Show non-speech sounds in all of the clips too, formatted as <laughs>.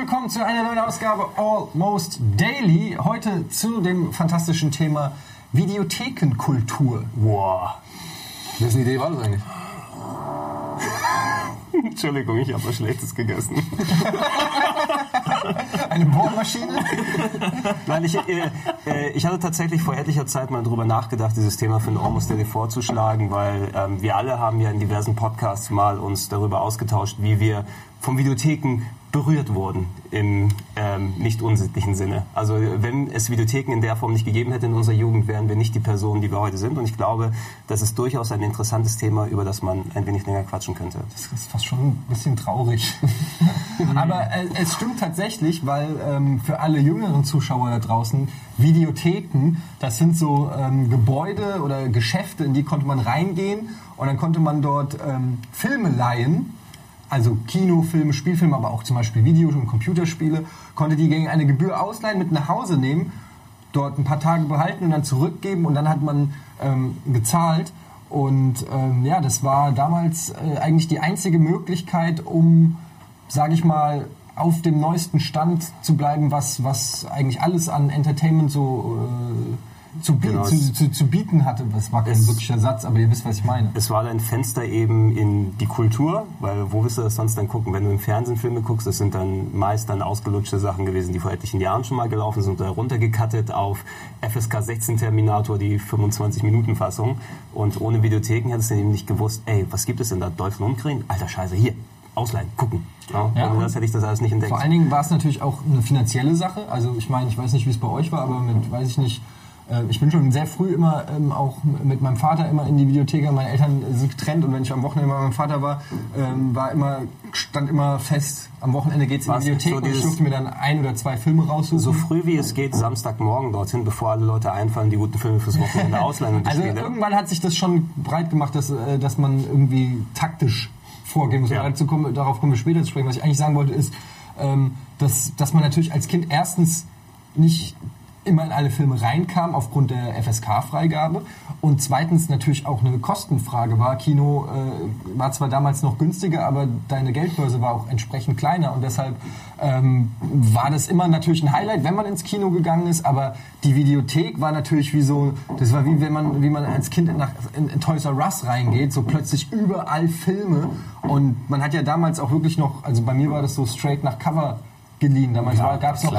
willkommen zu einer neuen Ausgabe Almost Daily. Heute zu dem fantastischen Thema Videothekenkultur. Boah. Wessen Idee war das eigentlich? <laughs> Entschuldigung, ich habe was Schlechtes gegessen. <laughs> Eine Bohrmaschine? <laughs> Nein, ich, äh, äh, ich hatte tatsächlich vor etlicher Zeit mal darüber nachgedacht, dieses Thema für ein Almost Daily vorzuschlagen, weil ähm, wir alle haben ja in diversen Podcasts mal uns darüber ausgetauscht, wie wir von Videotheken berührt wurden im ähm, nicht unsittlichen Sinne. Also wenn es Videotheken in der Form nicht gegeben hätte in unserer Jugend, wären wir nicht die Personen, die wir heute sind. Und ich glaube, das ist durchaus ein interessantes Thema, über das man ein wenig länger quatschen könnte. Das ist fast schon ein bisschen traurig. <laughs> Aber äh, es stimmt tatsächlich, weil ähm, für alle jüngeren Zuschauer da draußen, Videotheken, das sind so ähm, Gebäude oder Geschäfte, in die konnte man reingehen und dann konnte man dort ähm, Filme leihen also Kinofilme, Spielfilme, aber auch zum Beispiel Video- und Computerspiele, konnte die gegen eine Gebühr ausleihen, mit nach Hause nehmen, dort ein paar Tage behalten und dann zurückgeben und dann hat man ähm, gezahlt. Und ähm, ja, das war damals äh, eigentlich die einzige Möglichkeit, um, sage ich mal, auf dem neuesten Stand zu bleiben, was, was eigentlich alles an Entertainment so äh, zu, genau, zu, zu, zu, bieten hatte. Das war kein es, wirklicher Satz, aber ihr wisst, was ich meine. Es war ein Fenster eben in die Kultur, weil wo willst du das sonst dann gucken? Wenn du im Fernsehen Filme guckst, das sind dann meist dann ausgelutschte Sachen gewesen, die vor etlichen Jahren schon mal gelaufen sind, oder runtergekattet auf FSK 16 Terminator, die 25-Minuten-Fassung. Und ohne Videotheken hättest du eben nicht gewusst, ey, was gibt es denn da? Dolphin und Krähen? Alter Scheiße, hier, ausleihen, gucken. Ja, ja, ohne das hätte ich das alles nicht entdeckt. Vor allen Dingen war es natürlich auch eine finanzielle Sache. Also ich meine, ich weiß nicht, wie es bei euch war, aber mit, weiß ich nicht, ich bin schon sehr früh immer ähm, auch mit meinem Vater immer in die Videothek. Meine Eltern sind getrennt und wenn ich am Wochenende bei meinem Vater war, ähm, war immer stand immer fest, am Wochenende geht es in die Videothek so und ich durfte mir dann ein oder zwei Filme raussuchen. So früh wie es geht, Samstagmorgen dorthin, bevor alle Leute einfallen, die guten Filme fürs Wochenende <laughs> ausleihen. also Spiele. irgendwann hat sich das schon breit gemacht, dass, äh, dass man irgendwie taktisch vorgehen muss. Ja. Dazu kommen, darauf kommen wir später zu sprechen. Was ich eigentlich sagen wollte ist, ähm, dass, dass man natürlich als Kind erstens nicht immer in alle Filme reinkam aufgrund der FSK-Freigabe und zweitens natürlich auch eine Kostenfrage war. Kino äh, war zwar damals noch günstiger, aber deine Geldbörse war auch entsprechend kleiner. Und deshalb ähm, war das immer natürlich ein Highlight, wenn man ins Kino gegangen ist, aber die Videothek war natürlich wie so, das war wie wenn man, wie man als Kind nach, in, in Toys R Us reingeht, so plötzlich überall Filme. Und man hat ja damals auch wirklich noch, also bei mir war das so straight nach Cover geliehen. Damals ja, gab es noch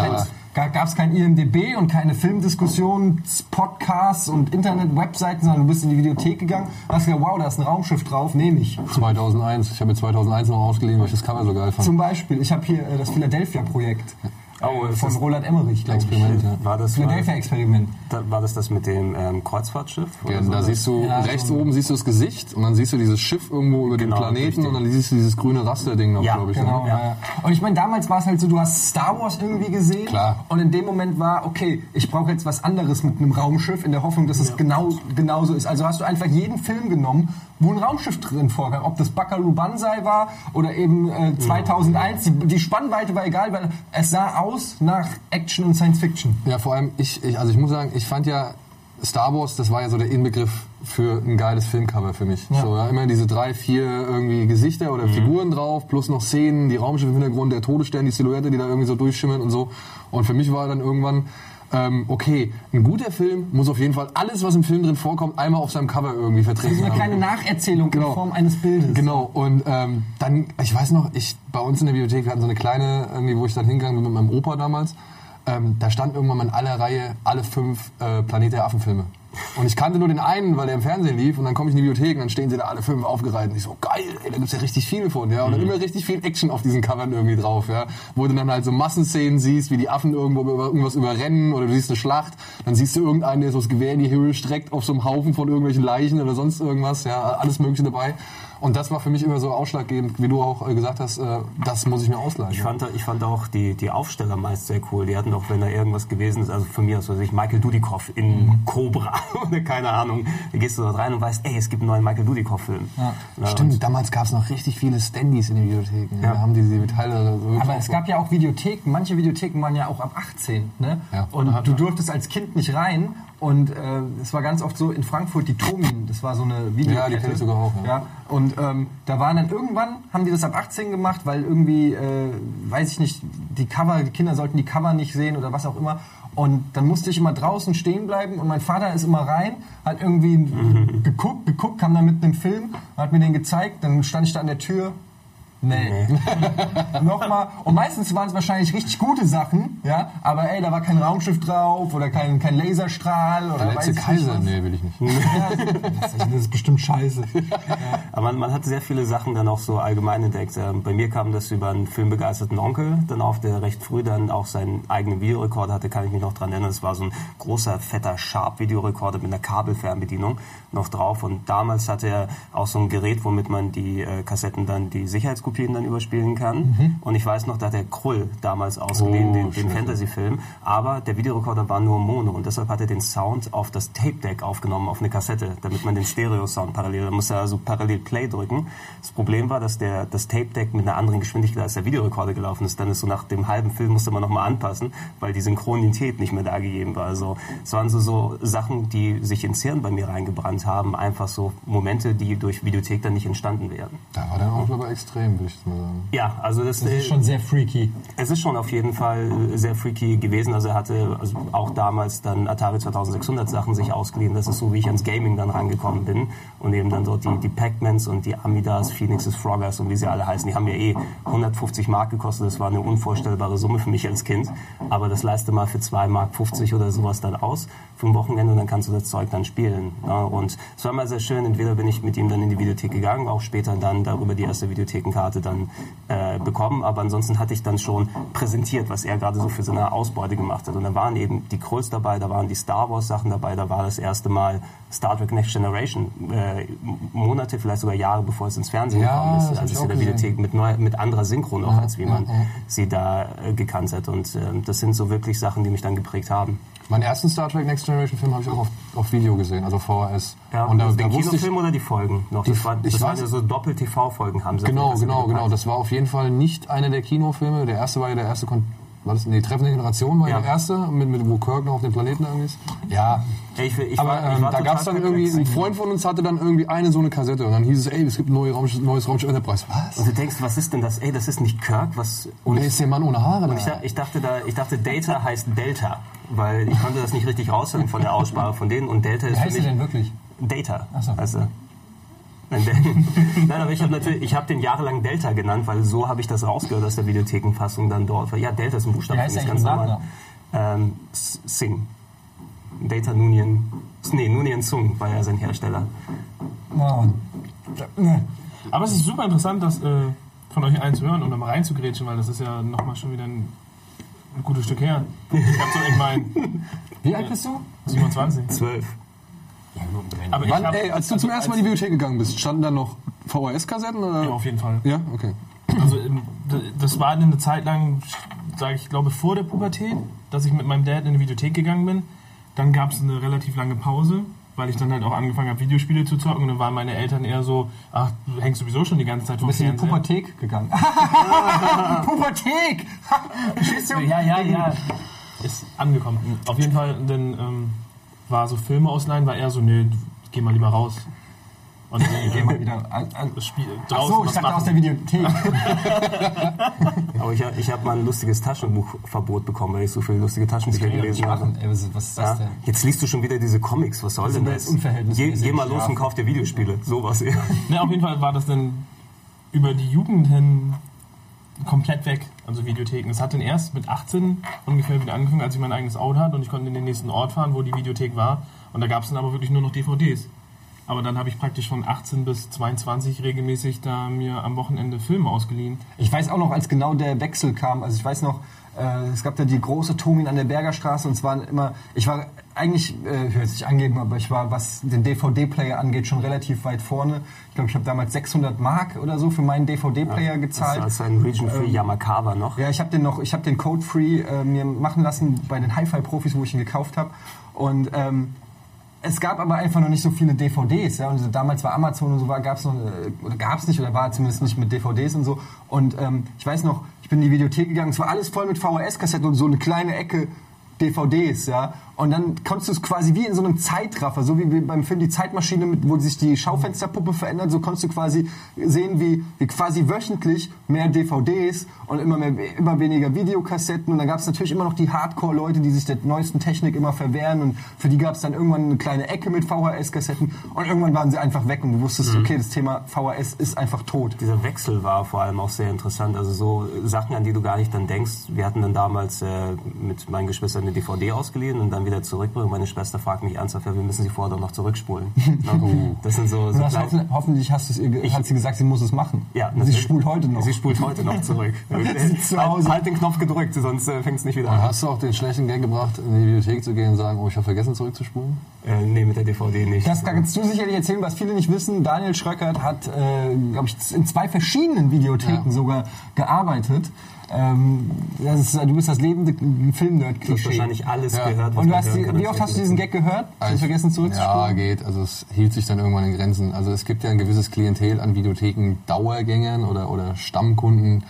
gab es kein IMDB und keine Filmdiskussionen, Podcasts und Internet-Webseiten, sondern du bist in die Videothek gegangen, hast gesagt, wow, da ist ein Raumschiff drauf, nehme ich. 2001, ich habe mir 2001 noch ausgeliehen, weil ich das Cover so geil fand. Zum Beispiel, ich habe hier äh, das Philadelphia-Projekt. Oh, von Roland Emmerich, glaube ich. Ja. War das Philadelphia-Experiment. Da, war das das mit dem ähm, Kreuzfahrtschiff? Ja, so? da siehst du, ja, rechts so oben siehst du das Gesicht und dann siehst du dieses Schiff irgendwo über genau, den Planeten richtig. und dann siehst du dieses grüne Rasterding noch, ja, glaube ich. Genau, ne? ja. ja. Und ich meine, damals war es halt so, du hast Star Wars irgendwie gesehen Klar. und in dem Moment war, okay, ich brauche jetzt was anderes mit einem Raumschiff in der Hoffnung, dass es genau genauso ist. Also hast du einfach jeden Film genommen, wo ein Raumschiff drin vorkam. Ob das Buckaroo Banzai war oder eben äh, 2001. Die, die Spannweite war egal, weil es sah aus nach Action und Science Fiction. Ja, vor allem, ich, ich, also ich muss sagen, ich fand ja Star Wars, das war ja so der Inbegriff für ein geiles Filmcover für mich. Ja. So, ja, immer diese drei, vier irgendwie Gesichter oder mhm. Figuren drauf, plus noch Szenen, die Raumschiffe im Hintergrund, der Todesstern, die Silhouette, die da irgendwie so durchschimmern und so. Und für mich war dann irgendwann, ähm, okay, ein guter Film muss auf jeden Fall alles, was im Film drin vorkommt, einmal auf seinem Cover irgendwie vertreten also eine kleine Nacherzählung genau. in Form eines Bildes. Genau, und ähm, dann, ich weiß noch, ich bei uns in der Bibliothek, wir hatten so eine kleine, irgendwie, wo ich dann hingegangen bin mit meinem Opa damals, ähm, da stand irgendwann mal in aller Reihe alle fünf äh, Planet der Affen-Filme. Und ich kannte nur den einen, weil der im Fernsehen lief. Und dann komme ich in die Bibliothek und dann stehen sie da alle fünf aufgereiht. Und ich so, geil, ey, da gibt's ja richtig viele von. Ja? Und dann mhm. immer richtig viel Action auf diesen Covern irgendwie drauf. Ja? Wo du dann halt so Massenszenen siehst, wie die Affen irgendwo über, irgendwas überrennen. Oder du siehst eine Schlacht. Dann siehst du irgendeinen, der so das Gewehr in die Höhe streckt auf so einem Haufen von irgendwelchen Leichen oder sonst irgendwas. Ja, alles Mögliche dabei. Und das war für mich immer so ausschlaggebend, wie du auch äh, gesagt hast, äh, das muss ich mir ausleihen. Ich fand, ich fand auch die, die Aufsteller meist sehr cool. Die hatten auch, wenn da irgendwas gewesen ist, also von mir aus, weiß ich, Michael Dudikoff in mhm. Cobra <laughs> oder keine Ahnung. Da gehst du dort rein und weißt, ey, es gibt einen neuen Michael Dudikoff-Film. Ja. Ja, Stimmt, damals gab es noch richtig viele Standys in den Videotheken. Ja. Da haben die die Metalle so Aber es gab ja auch Videotheken, manche Videotheken waren ja auch ab 18. Ne? Ja. Und du durftest als Kind nicht rein Und äh, es war ganz oft so in Frankfurt die Tomin, das war so eine Videokette. Ja, die kenn ich sogar auch, ja. ja. Und ähm, da waren dann irgendwann, haben die das ab 18 gemacht, weil irgendwie, äh, weiß ich nicht, die Cover, die Kinder sollten die Cover nicht sehen oder was auch immer. Und dann musste ich immer draußen stehen bleiben und mein Vater ist immer rein, hat irgendwie <laughs> geguckt, geguckt, kam dann mit einem Film, hat mir den gezeigt, dann stand ich da an der Tür. Nee. <laughs> Nochmal. Und meistens waren es wahrscheinlich richtig gute Sachen, ja. Aber ey, da war kein Raumschiff drauf oder kein, kein Laserstrahl oder Der weiß letzte Kaiser? was. Nee, will ich nicht. Das ist- das ist bestimmt scheiße. <laughs> Aber man, man hat sehr viele Sachen dann auch so allgemein entdeckt. Ähm, Bei mir kam das über einen filmbegeisterten Onkel dann auf, der recht früh dann auch seinen eigenen Videorekorder hatte, kann ich mich noch dran erinnern. Es war so ein großer, fetter Sharp-Videorekorder mit einer Kabelfernbedienung noch drauf. Und damals hatte er auch so ein Gerät, womit man die äh, Kassetten dann, die Sicherheitskopien dann überspielen kann. Und ich weiß noch, da hat der Krull damals ausgeliehen, Oh, den, den. Fantasy-Film. Aber der Videorekorder war nur Mono und deshalb hat er den Sound auf das Tape-Deck aufgenommen, auf eine Kassette, damit man den Stereo-Sound parallel, da musste er also parallel Play drücken. Das Problem war, dass der, das Tape-Deck mit einer anderen Geschwindigkeit als der Videorekorder gelaufen ist. Dann ist so nach dem halben Film musste man nochmal anpassen, weil die Synchronität nicht mehr da gegeben war. Also es waren so, so Sachen, die sich ins Hirn bei mir reingebrannt haben. Einfach so Momente, die durch Videothek dann nicht entstanden wären. Da war der aber extrem, würde ich sagen. Ja, also das, Das ist schon sehr freaky. es ist schon auf jeden Fall sehr freaky gewesen. Also er hatte also auch damals dann Atari 2600 Sachen sich ausgeliehen. Das ist so, wie ich ans Gaming dann rangekommen bin. Und eben dann dort die, die Pac-Mans und die Amidas, Phoenixes, Froggers und wie sie alle heißen. Die haben ja eh 150 Mark gekostet. Das war eine unvorstellbare Summe für mich als Kind. Aber das leiste mal für 2 Mark 50 oder sowas dann aus für ein Wochenende und dann kannst du das Zeug dann spielen. Ja, und es war mal sehr schön. Entweder bin ich mit ihm dann in die Videothek gegangen, auch später dann darüber die erste Videothekenkarte dann äh, bekommen. Aber ansonsten hatte ich dann schon präsentiert, was er gerade so für seine Ausbeute gemacht hat. Und da waren eben die Krulls dabei, da waren die Star Wars Sachen dabei, da war das erste Mal Star Trek Next Generation. Äh, Monate, vielleicht sogar Jahre bevor es ins Fernsehen Ja, gekommen ist. Also es in der. Videothek mit, neu, mit anderer Synchro noch, als wie man sie da äh, gekannt hat. Und ähm, das sind so wirklich Sachen, die mich dann geprägt haben. Meinen ersten Star Trek Next Generation Film habe ich auch auf, auf Video gesehen, also VHS. Ja, und da, also den Kinofilm oder die Folgen noch? Die- Das, war, ich das waren weiß- ja so Doppel-TV-Folgen, haben sie. Genau, genau, genau. Das war auf jeden Fall nicht einer der Kinofilme. Der erste war ja der erste, Kon war das, nee, Treffen der Generation war ja. Der erste, mit, mit, wo Kirk noch auf dem Planeten irgendwie ist. Ja, ich, ich aber war, ähm, da gab es dann irgendwie, ein Freund von uns hatte dann irgendwie eine so eine Kassette und dann hieß es, ey, es gibt ein neue Raumschiff, neues Raumschiff Enterprise. Was? Und du denkst, was ist denn das? Ey, das ist nicht Kirk, was... Und er ist der Mann ohne Haare Ich, ich dachte da, ich dachte Data heißt Delta, weil ich konnte das nicht richtig raushören von der Aussprache von denen und Delta ist Wie für heißt sie mich denn wirklich? Data. Ach so. Weißt du? <laughs> Nein, aber ich habe natürlich, ich habe den jahrelang Delta genannt, weil so habe ich das rausgehört aus der Videothekenfassung dann dort. Weil, ja, Delta ist ein Buchstabe. Für mich, der eigentlich mit Ähm, S- Sing. Data Nunien. Nee, Nunien Sung war ja sein Hersteller. Oh. Ne. Aber es ist super interessant, das äh, von euch allen zu hören und da mal reinzugrätschen, weil das ist ja nochmal schon wieder ein, ein gutes Stück her. Ich hab so, ich meine, Wie alt bist du? 27. Zwölf. Aber Wann, hab, ey, als du zum ersten Mal in die Bibliothek gegangen bist, standen da noch VHS-Kassetten? Ja, auf jeden Fall. Ja, okay. Also ähm, das war eine Zeit lang, sage ich glaube, vor der Pubertät, dass ich mit meinem Dad in die Videothek gegangen bin. Dann gab es eine relativ lange Pause, weil ich dann halt auch angefangen habe, Videospiele zu zocken. Und dann waren meine Eltern eher so, ach, du hängst sowieso schon die ganze Zeit Du vom bist in die Fernseher. Pubertät gegangen. <laughs> <laughs> Du? Ja, ja, ja. Ist angekommen. Auf jeden Fall, dann ähm, war so Filme ausleihen, war eher so, nee, geh mal lieber raus. Und dann Geh mal wieder. An, an. Spiel, Ach draußen so, ich dachte aus der. Videothek. <laughs> Aber ich, ich habe mal ein lustiges Taschenbuchverbot bekommen, weil ich so viele lustige Taschenbücher gelesen habe. Ey, was, ist das Ja? denn? Jetzt liest du schon wieder diese Comics. Was soll Das denn das? Geh, geh mal los und kauf dir Videospiele. Sowas. Ja. Ne, auf jeden Fall war das dann über die Jugend hin komplett weg, also Videotheken. Es hat dann erst mit 18 ungefähr wieder angefangen, als ich mein eigenes Auto hatte und ich konnte in den nächsten Ort fahren, wo die Videothek war. Und da gab es dann aber wirklich nur noch DVDs. Aber dann habe ich praktisch von 18 bis 22 regelmäßig da mir am Wochenende Filme ausgeliehen. Ich weiß auch noch, als genau der Wechsel kam, also ich weiß noch, äh, es gab da die große Tomin an der Bergerstraße und es waren immer, ich war eigentlich, äh, ich will jetzt nicht angeben, aber ich war, was den DVD-Player angeht, schon relativ weit vorne. Ich glaube, ich habe damals 600 Mark oder so für meinen DVD-Player gezahlt. Das ist ein Region Free Yamakawa noch. Ja, ich habe den noch, ich habe den Code Free äh, mir machen lassen bei den Hi-Fi-Profis, wo ich ihn gekauft habe. Und ähm, es gab aber einfach noch nicht so viele DVDs. Ja? Und damals war Amazon und so, gab es noch, äh, oder gab es nicht, oder war zumindest nicht mit DVDs und so. Und ähm, ich weiß noch, ich bin in die Videothek gegangen, es war alles voll mit VHS-Kassetten und so eine kleine Ecke DVDs, ja. Und dann konntest du es quasi wie in so einem Zeitraffer, so wie beim Film Die Zeitmaschine, mit, wo sich die Schaufensterpuppe verändert, so konntest du quasi sehen, wie, wie quasi wöchentlich mehr DVDs und immer, mehr, immer weniger Videokassetten. Und dann gab es natürlich immer noch die Hardcore-Leute, die sich der neuesten Technik immer verwehren. Und für die gab es dann irgendwann eine kleine Ecke mit VHS-Kassetten. Und irgendwann waren sie einfach weg und du wusstest, okay, das Thema VHS ist einfach tot. Dieser Wechsel war vor allem auch sehr interessant. Also so Sachen, an die du gar nicht dann denkst. Wir hatten dann damals äh, mit meinen Geschwistern eine DVD ausgeliehen und dann wieder zurückbringen. Meine Schwester fragt mich ernsthaft, ja, wir müssen sie vorher doch noch zurückspulen. <laughs> Das sind so, so kleine- hoffen, hoffentlich hast ge- hat sie gesagt, sie muss es machen. Ja, sie spult heute noch. Sie spult heute noch zurück. <laughs> zu halt, halt den Knopf gedrückt, sonst äh, fängt es nicht wieder Und an. hast du auch den schlechten Gag gebracht, in die Bibliothek zu gehen und sagen, oh, ich habe vergessen zurückzuspulen? Äh, nee, mit der DVD nicht. Das kannst du sicherlich erzählen, was viele nicht wissen. Daniel Schröckert hat, äh, glaube ich, in zwei verschiedenen Videotheken Ja. sogar gearbeitet. Ähm, ist, du bist das lebende du hast Film-Nerd-Klischee. wahrscheinlich alles Ja. gehört, was Und hast, die, kann wie oft hast du diesen Gag gehört? Ich hab vergessen Ja, zurückzuspulen. geht. Also es hielt sich dann irgendwann in Grenzen. Also es gibt ja ein gewisses Klientel an Videotheken Dauergängern oder, oder Stammkunden.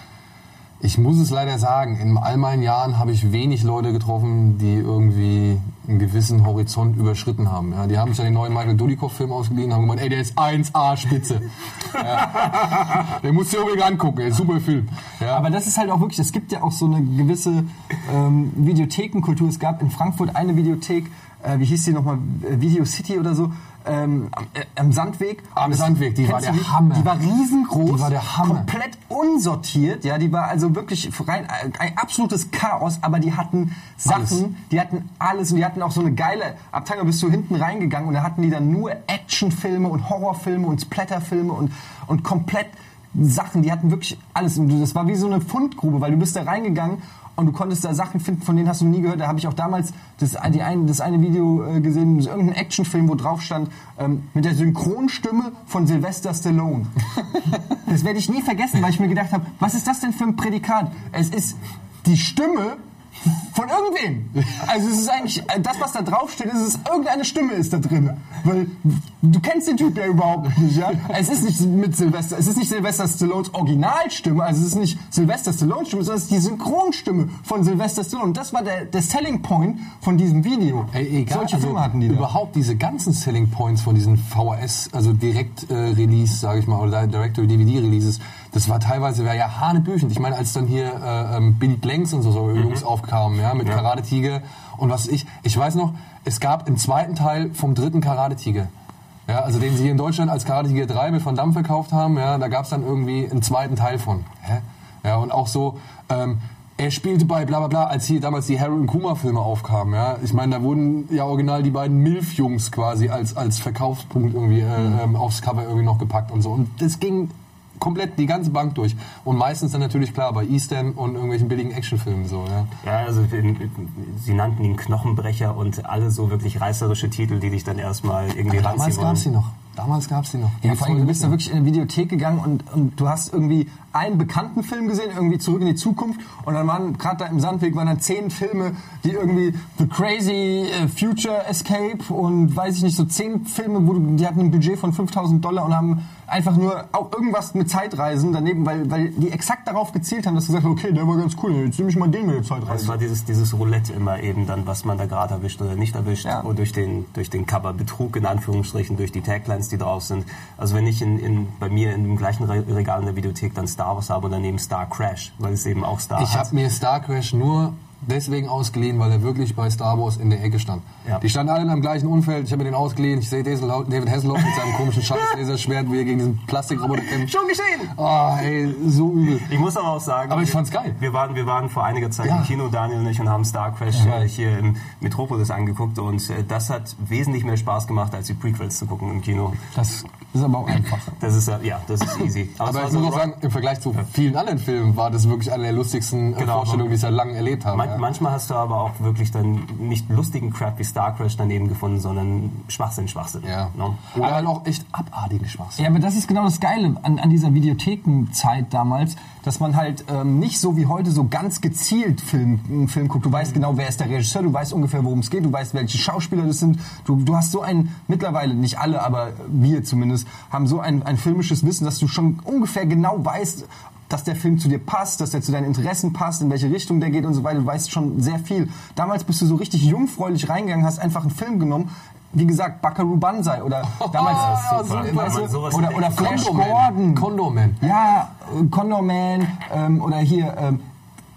Ich muss es leider sagen, in all meinen Jahren habe ich wenig Leute getroffen, die irgendwie einen gewissen Horizont überschritten haben. Ja, die haben sich ja den neuen Michael Dudikoff-Film ausgeliehen und haben gemeint, ey, der ist 1A Spitze. <laughs> ja. Den musst du dir unbedingt angucken, ey, super Film. Ja. Aber das ist halt auch wirklich, es gibt ja auch so eine gewisse ähm, Videothekenkultur. Es gab in Frankfurt eine Videothek, äh, wie hieß die nochmal, äh, Video City oder so, ähm, am, äh, Sandweg. Am Sandweg, die war der Hammer. Die war riesengroß, Die war der Hammer. komplett unsortiert, ja, die war also wirklich rein, äh, ein absolutes Chaos, aber die hatten Sachen, Alles. die hatten alles und die hatten auch so eine geile Abteilung, da bist du hinten reingegangen und da hatten die dann nur Actionfilme und Horrorfilme und Splatterfilme und, und komplett Sachen, die hatten wirklich alles. Und das war wie so eine Fundgrube, weil du bist da reingegangen und du konntest da Sachen finden, von denen hast du nie gehört. Da habe ich auch damals das, die ein, das eine Video äh, gesehen, irgendein Actionfilm, wo drauf stand, ähm, mit der Synchronstimme von Sylvester Stallone. <laughs> das werde ich nie vergessen, weil ich mir gedacht habe, was ist das denn für ein Prädikat? Es ist die Stimme von irgendwem. Also es ist eigentlich, äh, das was da draufsteht, ist es, irgendeine Stimme ist da drin. Weil du kennst den Typ ja überhaupt nicht, ja? Es ist nicht mit Sylvester, es ist nicht Sylvester Stallones Originalstimme, also es ist nicht Sylvester Stallones Stimme, sondern es ist die Synchronstimme von Sylvester Stallone. Und das war der, der Selling Point von diesem Video. Ey, egal, Solche also Filme hatten die da. Überhaupt diese ganzen Selling Points von diesen VHS, also Direkt-Release, sage ich mal, oder Direct-to-DVD-Releases, das war teilweise war ja hanebüchend. Ich meine, als dann hier äh, ähm, Billy Blanks und so, so Jungs aufkamen, ja, mit Karate Tiger und was ich. Ich weiß noch, es gab einen zweiten Teil vom dritten Karate Tiger. Ja, also den sie hier in Deutschland als Karate Tiger 3 mit Van Damme verkauft haben, ja, da gab es dann irgendwie einen zweiten Teil von. Hä? Ja, und auch so, ähm, er spielte bei bla bla bla, als hier damals die Harold und Kuma Filme aufkamen, ja. Ich meine, da wurden ja original die beiden Milf-Jungs quasi als, als Verkaufspunkt irgendwie äh, ähm, aufs Cover irgendwie noch gepackt und so. Und das ging komplett die ganze Bank durch. Und meistens dann natürlich klar bei Eastern und irgendwelchen billigen Actionfilmen so, ja. Ja, also sie nannten ihn Knochenbrecher und alle so wirklich reißerische Titel, die dich dann erstmal irgendwie Aber damals gab es wollen. noch. Damals gab es die noch. Ja, vor allem, du bist da wirklich in eine Videothek gegangen und, und du hast irgendwie einen bekannten Film gesehen, irgendwie zurück in die Zukunft und dann waren gerade da im Sandweg waren dann zehn Filme, die irgendwie The Crazy äh, Future Escape und weiß ich nicht, so zehn Filme, wo du, die hatten ein Budget von 5000 Dollar und haben einfach nur auch irgendwas mit Zeitreisen daneben, weil, weil die exakt darauf gezielt haben, dass du gesagt hast, okay, der war ganz cool, jetzt nehme ich mal den mit der Es Zeitreise. war dieses, dieses Roulette immer eben dann, was man da gerade erwischt oder nicht erwischt. Ja. Und durch den, durch den Cover-Betrug in Anführungsstrichen, durch die Taglines, die drauf sind. Also wenn ich in, in, bei mir in dem gleichen Re Regal in der Videothek dann Star Wars habe und daneben Star Crash, weil es eben auch Star Ich habe mir Star Crash nur deswegen ausgeliehen, weil er wirklich bei Star Wars in der Ecke stand. Ja. Die standen alle am gleichen Umfeld. Ich habe mir den ausgeliehen. Ich sehe David Hasselhoff mit seinem komischen Scheißlaserschwert, wie er gegen diesen Plastikroboter kämpft. Schon geschehen! Oh, ey, so übel. Ich muss aber auch sagen, Aber ich wir- fand's geil. Wir waren, wir waren vor einiger Zeit Ja. im Kino, Daniel und ich, und haben Star Crash äh, hier im Metropolis angeguckt und äh, das hat wesentlich mehr Spaß gemacht, als die Prequels zu gucken im Kino. Das ist aber auch einfach. Das ist ja, ja, das ist easy. Aber es ich muss auch sagen, im Vergleich zu vielen anderen Filmen war das wirklich eine der lustigsten äh, Genau. Vorstellungen, die ich seit langem erlebt habe. Ja. Manchmal hast du aber auch wirklich dann nicht lustigen Crap wie Star Crash daneben gefunden, sondern Schwachsinn, Schwachsinn. ja. Ne? Oder halt auch echt abartigen Spaß. Ja, aber das ist genau das Geile an, an dieser Videothekenzeit damals, dass man halt ähm, nicht so wie heute so ganz gezielt Film, einen Film guckt. Du weißt genau, wer ist der Regisseur, du weißt ungefähr, worum es geht, du weißt, welche Schauspieler das sind. Du, du hast so ein, mittlerweile, nicht alle, aber wir zumindest, haben so ein, ein filmisches Wissen, dass du schon ungefähr genau weißt, dass der Film zu dir passt, dass der zu deinen Interessen passt, in welche Richtung der geht und so weiter. Du weißt schon sehr viel. Damals bist du so richtig jungfräulich reingegangen, hast einfach einen Film genommen, wie gesagt, Buckaroo Banzai oder <laughs> damals ja, super. super. Man sowas oder, oder. Flash. Gordon. Condom Man. Ja, äh, Condor Man ähm, oder hier ähm,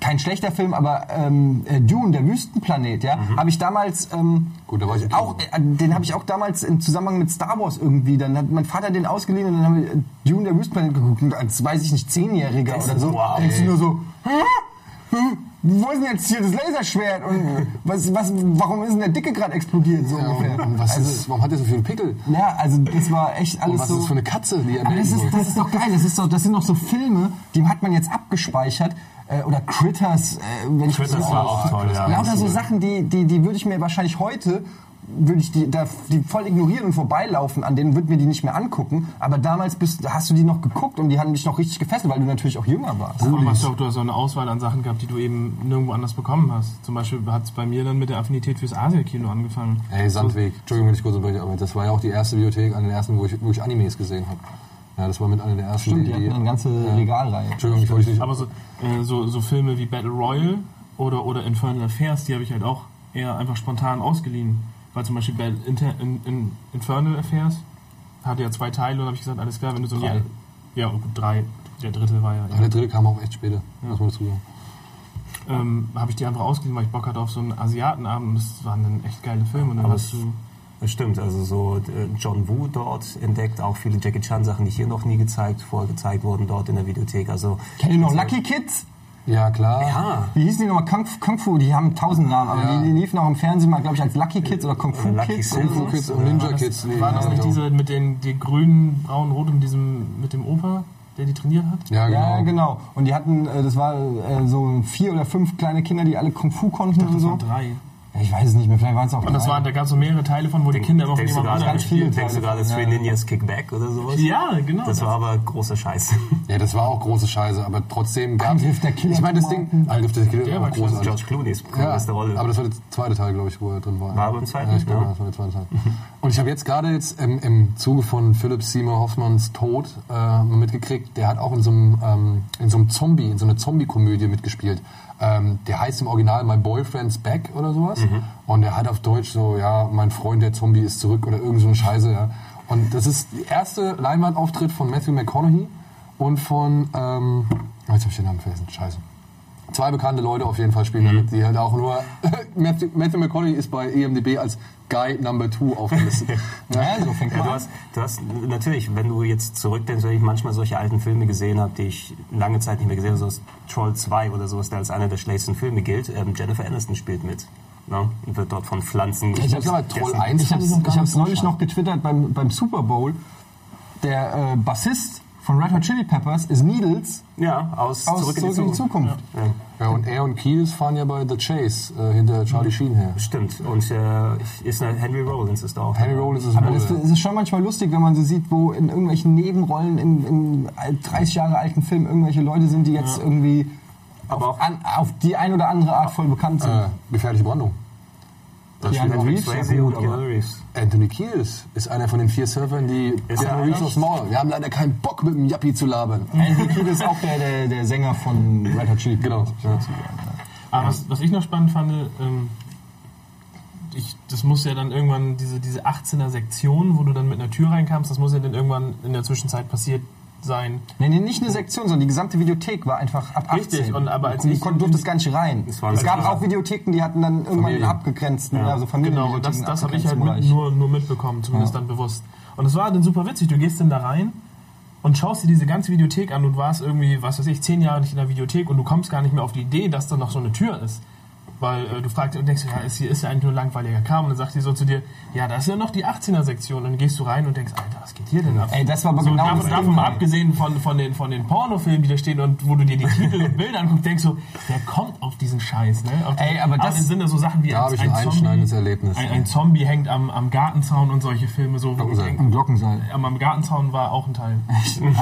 kein schlechter Film, aber ähm, äh, Dune, der Wüstenplanet, ja, habe ich damals ähm, Gut, da war ich auch, äh, den habe ich auch damals im Zusammenhang mit Star Wars irgendwie. Dann hat mein Vater den ausgeliehen und dann haben wir äh, Dune, der Wüstenplanet geguckt und als weiß ich nicht Zehnjähriger oder so, wow, denkst du nur so, hä? Hm? Wo ist denn jetzt hier das Laserschwert und <laughs> was, was, warum ist denn der Dicke gerade explodiert so Ja, ungefähr? und was also, ist, warum hat der so viele Pickel? ja, also das war echt Und alles was so. ist das für eine Katze, die er das ist, das ist doch geil. Das, ist doch, das sind noch so Filme, die hat man jetzt abgespeichert. Äh, oder Critters. Äh, wenn ich Critters so- war auch toll, ja. Lauter so Sachen, die, die, die würde ich mir wahrscheinlich heute würde ich die, da, die voll ignorieren und vorbeilaufen, an denen würde mir die nicht mehr angucken. Aber damals bist, hast du die noch geguckt und die haben dich noch richtig gefesselt, weil du natürlich auch jünger warst. Allem hast du hast auch eine Auswahl an Sachen gehabt, die du eben nirgendwo anders bekommen hast. Zum Beispiel hat es bei mir dann mit der Affinität fürs Asia-Kino angefangen. Ey, Sandweg. Entschuldigung, wenn ich kurz unterbreche, aber das war ja auch die erste Bibliothek, eine der ersten, wo ich, wo ich Animes gesehen habe. Ja, das war mit einer der ersten. Stimmt, die hatten eine ganze Regalreihe. Entschuldigung, ich wollte dich nicht... Aber so, äh, so, so Filme wie Battle Royale oder, oder Infernal Affairs, die habe ich halt auch eher einfach spontan ausgeliehen. Weil zum Beispiel Battle, Inter, in, in Infernal Affairs hatte ja zwei Teile und habe ich gesagt, alles klar, wenn du so ein Drei. Jahr. Ja, gut, drei. Der dritte war ja. Aber der dritte kam auch echt später, muss man dazu sagen. ähm, habe ich die einfach ausgeliehen, weil ich Bock hatte auf so einen Asiatenabend und das waren dann echt geile Filme. Und dann Aber hast du. Das stimmt, also so äh, John Woo dort entdeckt, auch viele Jackie Chan Sachen, die hier noch nie gezeigt, vorher gezeigt wurden dort in der Videothek. Also Kennt ihr noch Lucky Kids? Ja, klar. ja, Wie hießen die nochmal? Kung, Kung Fu, die haben tausend Namen, aber Ja. die, die liefen auch im Fernsehen mal, glaube ich, als Lucky Kids oder Kung Fu Oder Lucky Kids. Kung oder Fu. Kids und Ninja das, Kids. nee, war das ja, nicht diese mit den die grünen, braun, rot und diesem mit dem Opa, der die trainiert hat? Ja, genau. Ja, genau. Und die hatten, äh, das war äh, so vier oder fünf kleine Kinder, die alle Kung Fu konnten und Das so. waren drei. Ja, Ich weiß es nicht mehr, vielleicht waren es auch Und das drei. waren, da gab es so mehrere Teile von, wo die Kinder immer von denkst du jemand gerade, ganz anderem viele denkst du gerade Three ja. Ninjas Kickback oder sowas? Ja, genau. Das war aber großer Scheiß. <laughs> Ja, das war auch große Scheiße, aber trotzdem gab Angriff der Killer Ich meine, das Ding. Angriff der Killer Der war großartig. George Clooney's Ja, beste Rolle. aber das war der zweite Teil, glaube ich, wo er drin war. War aber im zweiten, Ja, ich glaube, ja. das war der zweite Teil. Und ich habe jetzt gerade jetzt im, im Zuge von Philip Seymour Hoffmans Tod äh, mitgekriegt, der hat auch in so einem, ähm, in so einem Zombie, in so einer Zombie-Komödie mitgespielt. Ähm, der heißt im Original My Boyfriend's Back oder sowas. Und der hat auf Deutsch so, ja, mein Freund der Zombie ist zurück oder irgend so eine Scheiße, ja. Und das ist der erste Leinwandauftritt von Matthew McConaughey und von, ähm, jetzt habe ich den Namen vergessen, scheiße. Zwei bekannte Leute auf jeden Fall spielen damit, die halt auch nur. <laughs> Matthew, Matthew McConaughey ist bei EMDB als Guy Number Two aufgelistet. <laughs> Ja, so fängt Ja, man du, an. hast, du hast natürlich, wenn du jetzt zurückdenkst, wenn ich manchmal solche alten Filme gesehen habe, die ich lange Zeit nicht mehr gesehen habe, so Troll 2 oder sowas, der als einer der schlechtesten Filme gilt, ähm, Jennifer Aniston spielt mit. Ne? Und wird dort von Pflanzen Ich hab's aber Troll 1 Ich habe so neulich noch getwittert beim, beim Super Bowl. Der äh, Bassist von Red Hot Chili Peppers ist Needles Ja, aus, aus Zurück in die Zukunft. Zukunft. Ja. Ja, und er und Keels fahren ja bei The Chase äh, hinter Charlie Sheen her. Stimmt. Und äh, ist Henry Rollins ist da auch. Henry Rollins ist Aber es, es ist schon manchmal lustig, wenn man so sieht, wo in irgendwelchen Nebenrollen in, in 30 Jahre alten Filmen irgendwelche Leute sind, die jetzt irgendwie Aber auf, auch an, auf die ein oder andere Art voll bekannt sind. äh, gefährliche Brandung. Reeves, Swayze ja gut, und Keanu aber- Reeves. Anthony Kiedis ist einer von den vier Surfern, die Ist Keanu Reeves aufs Maul. Wir haben leider keinen Bock mit dem Yappi zu labern. Anthony Kiedis ist auch der, der, der Sänger von Red Hot Chili Genau. Ja. Aber was, was ich noch spannend fand, ähm, ich, das muss ja dann irgendwann, diese, diese 18er Sektion, wo du dann mit einer Tür reinkamst, das muss ja dann irgendwann in der Zwischenzeit passiert sein. Nee, nee, nicht eine Sektion, sondern die gesamte Videothek war einfach ab 18. Richtig, und aber als ich kon- in- durftest gar nicht rein. Es Es gab auch Videotheken, die hatten dann irgendwann Familien. einen abgegrenzten, ja. also Familien. Genau, das, das habe ich halt mit, nur, nur mitbekommen, zumindest Ja. dann bewusst. Und es war dann super witzig, du gehst dann da rein und schaust dir diese ganze Videothek an und warst irgendwie, was weiß ich, zehn Jahre nicht in der Videothek und du kommst gar nicht mehr auf die Idee, dass da noch so eine Tür ist. Weil äh, du fragst und denkst, ja, ist hier ist ja eigentlich nur langweiliger Kram. Und dann sagt die so zu dir, ja, da ist ja noch die 18er-Sektion. Und dann gehst du rein und denkst, Alter, was geht hier denn ab? Ey, das war aber so, genau davon, das davon mal abgesehen von, von, den, von den Pornofilmen, die da stehen und wo du dir die Titel und Bilder anguckst, denkst du, wer kommt auf diesen Scheiß, ne? Auf Ey, aber das- sind da so Sachen wie Da habe ich ein einschneidendes Erlebnis. ein, ein Zombie hängt am, am Gartenzaun und solche Filme so. Glockenseil. Am Glockenseil. am, am Gartenzaun war auch ein Teil.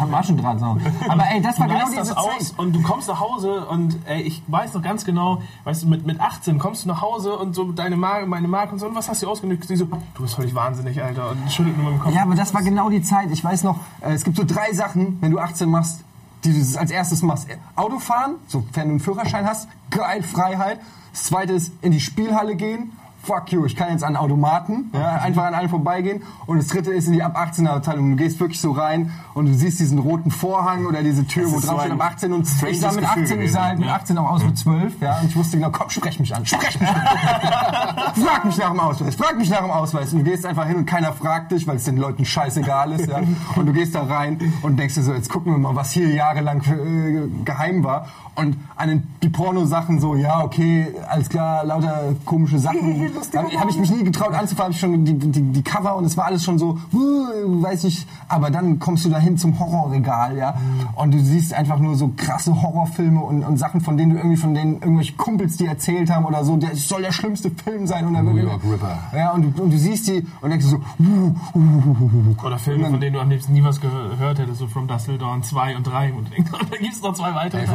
Am Maschendrahtzaun. Aber ey, das war Du genau diese das aus Zeit. und du kommst nach Hause und ey, ich weiß noch ganz genau, weißt du, mit, mit 18 kommst du nach Hause und so deine Marke, meine Marke und so, und was hast du ausgenützt? Sie so, du bist völlig wahnsinnig, Alter, und schüttelt nur mit dem Kopf. Ja, aber das war genau die Zeit. Ich weiß noch, äh, es gibt so drei Sachen, wenn du 18 machst, die du als erstes machst. Autofahren, sofern du einen Führerschein hast, geil, Freiheit. Das zweite ist in die Spielhalle gehen. Fuck you, ich kann jetzt an Automaten, ja, einfach an allen vorbeigehen. Und das dritte ist in die ab 18er Abteilung. Du gehst wirklich so rein und du siehst diesen roten Vorhang oder diese Tür, wo drauf so steht ab 18 und ich sah mit Gefühl 18, ich sah halt mit gewesen, 18 auch aus mit 12, ja, und ich wusste genau, komm, sprech mich an, sprech mich an. <laughs> frag mich nach dem Ausweis, frag mich nach dem Ausweis. Und du gehst einfach hin und keiner fragt dich, weil es den Leuten scheißegal ist, ja. Und du gehst da rein und denkst dir so, jetzt gucken wir mal, was hier jahrelang äh, geheim war. Und an den, die Porno-Sachen so, ja, okay, alles klar, lauter komische Sachen. <laughs> Habe ich mich nie getraut anzufangen, hab ich schon die, die, die Cover und es war alles schon so, uh, weiß ich, aber dann kommst du dahin zum Horrorregal, ja, und du siehst einfach nur so krasse Horrorfilme und, und Sachen, von denen du irgendwie von denen irgendwelche Kumpels die erzählt haben oder so, der soll der schlimmste Film sein und dann New York Ripper. Ja, und du, und du siehst die und denkst so, uh, uh, uh, uh, uh. Oder Filme, von denen du am liebsten nie was gehört hättest, so From Dusk Till Dawn 2 und 3. Und denkst, <laughs> da gibt es noch zwei weitere. Ey,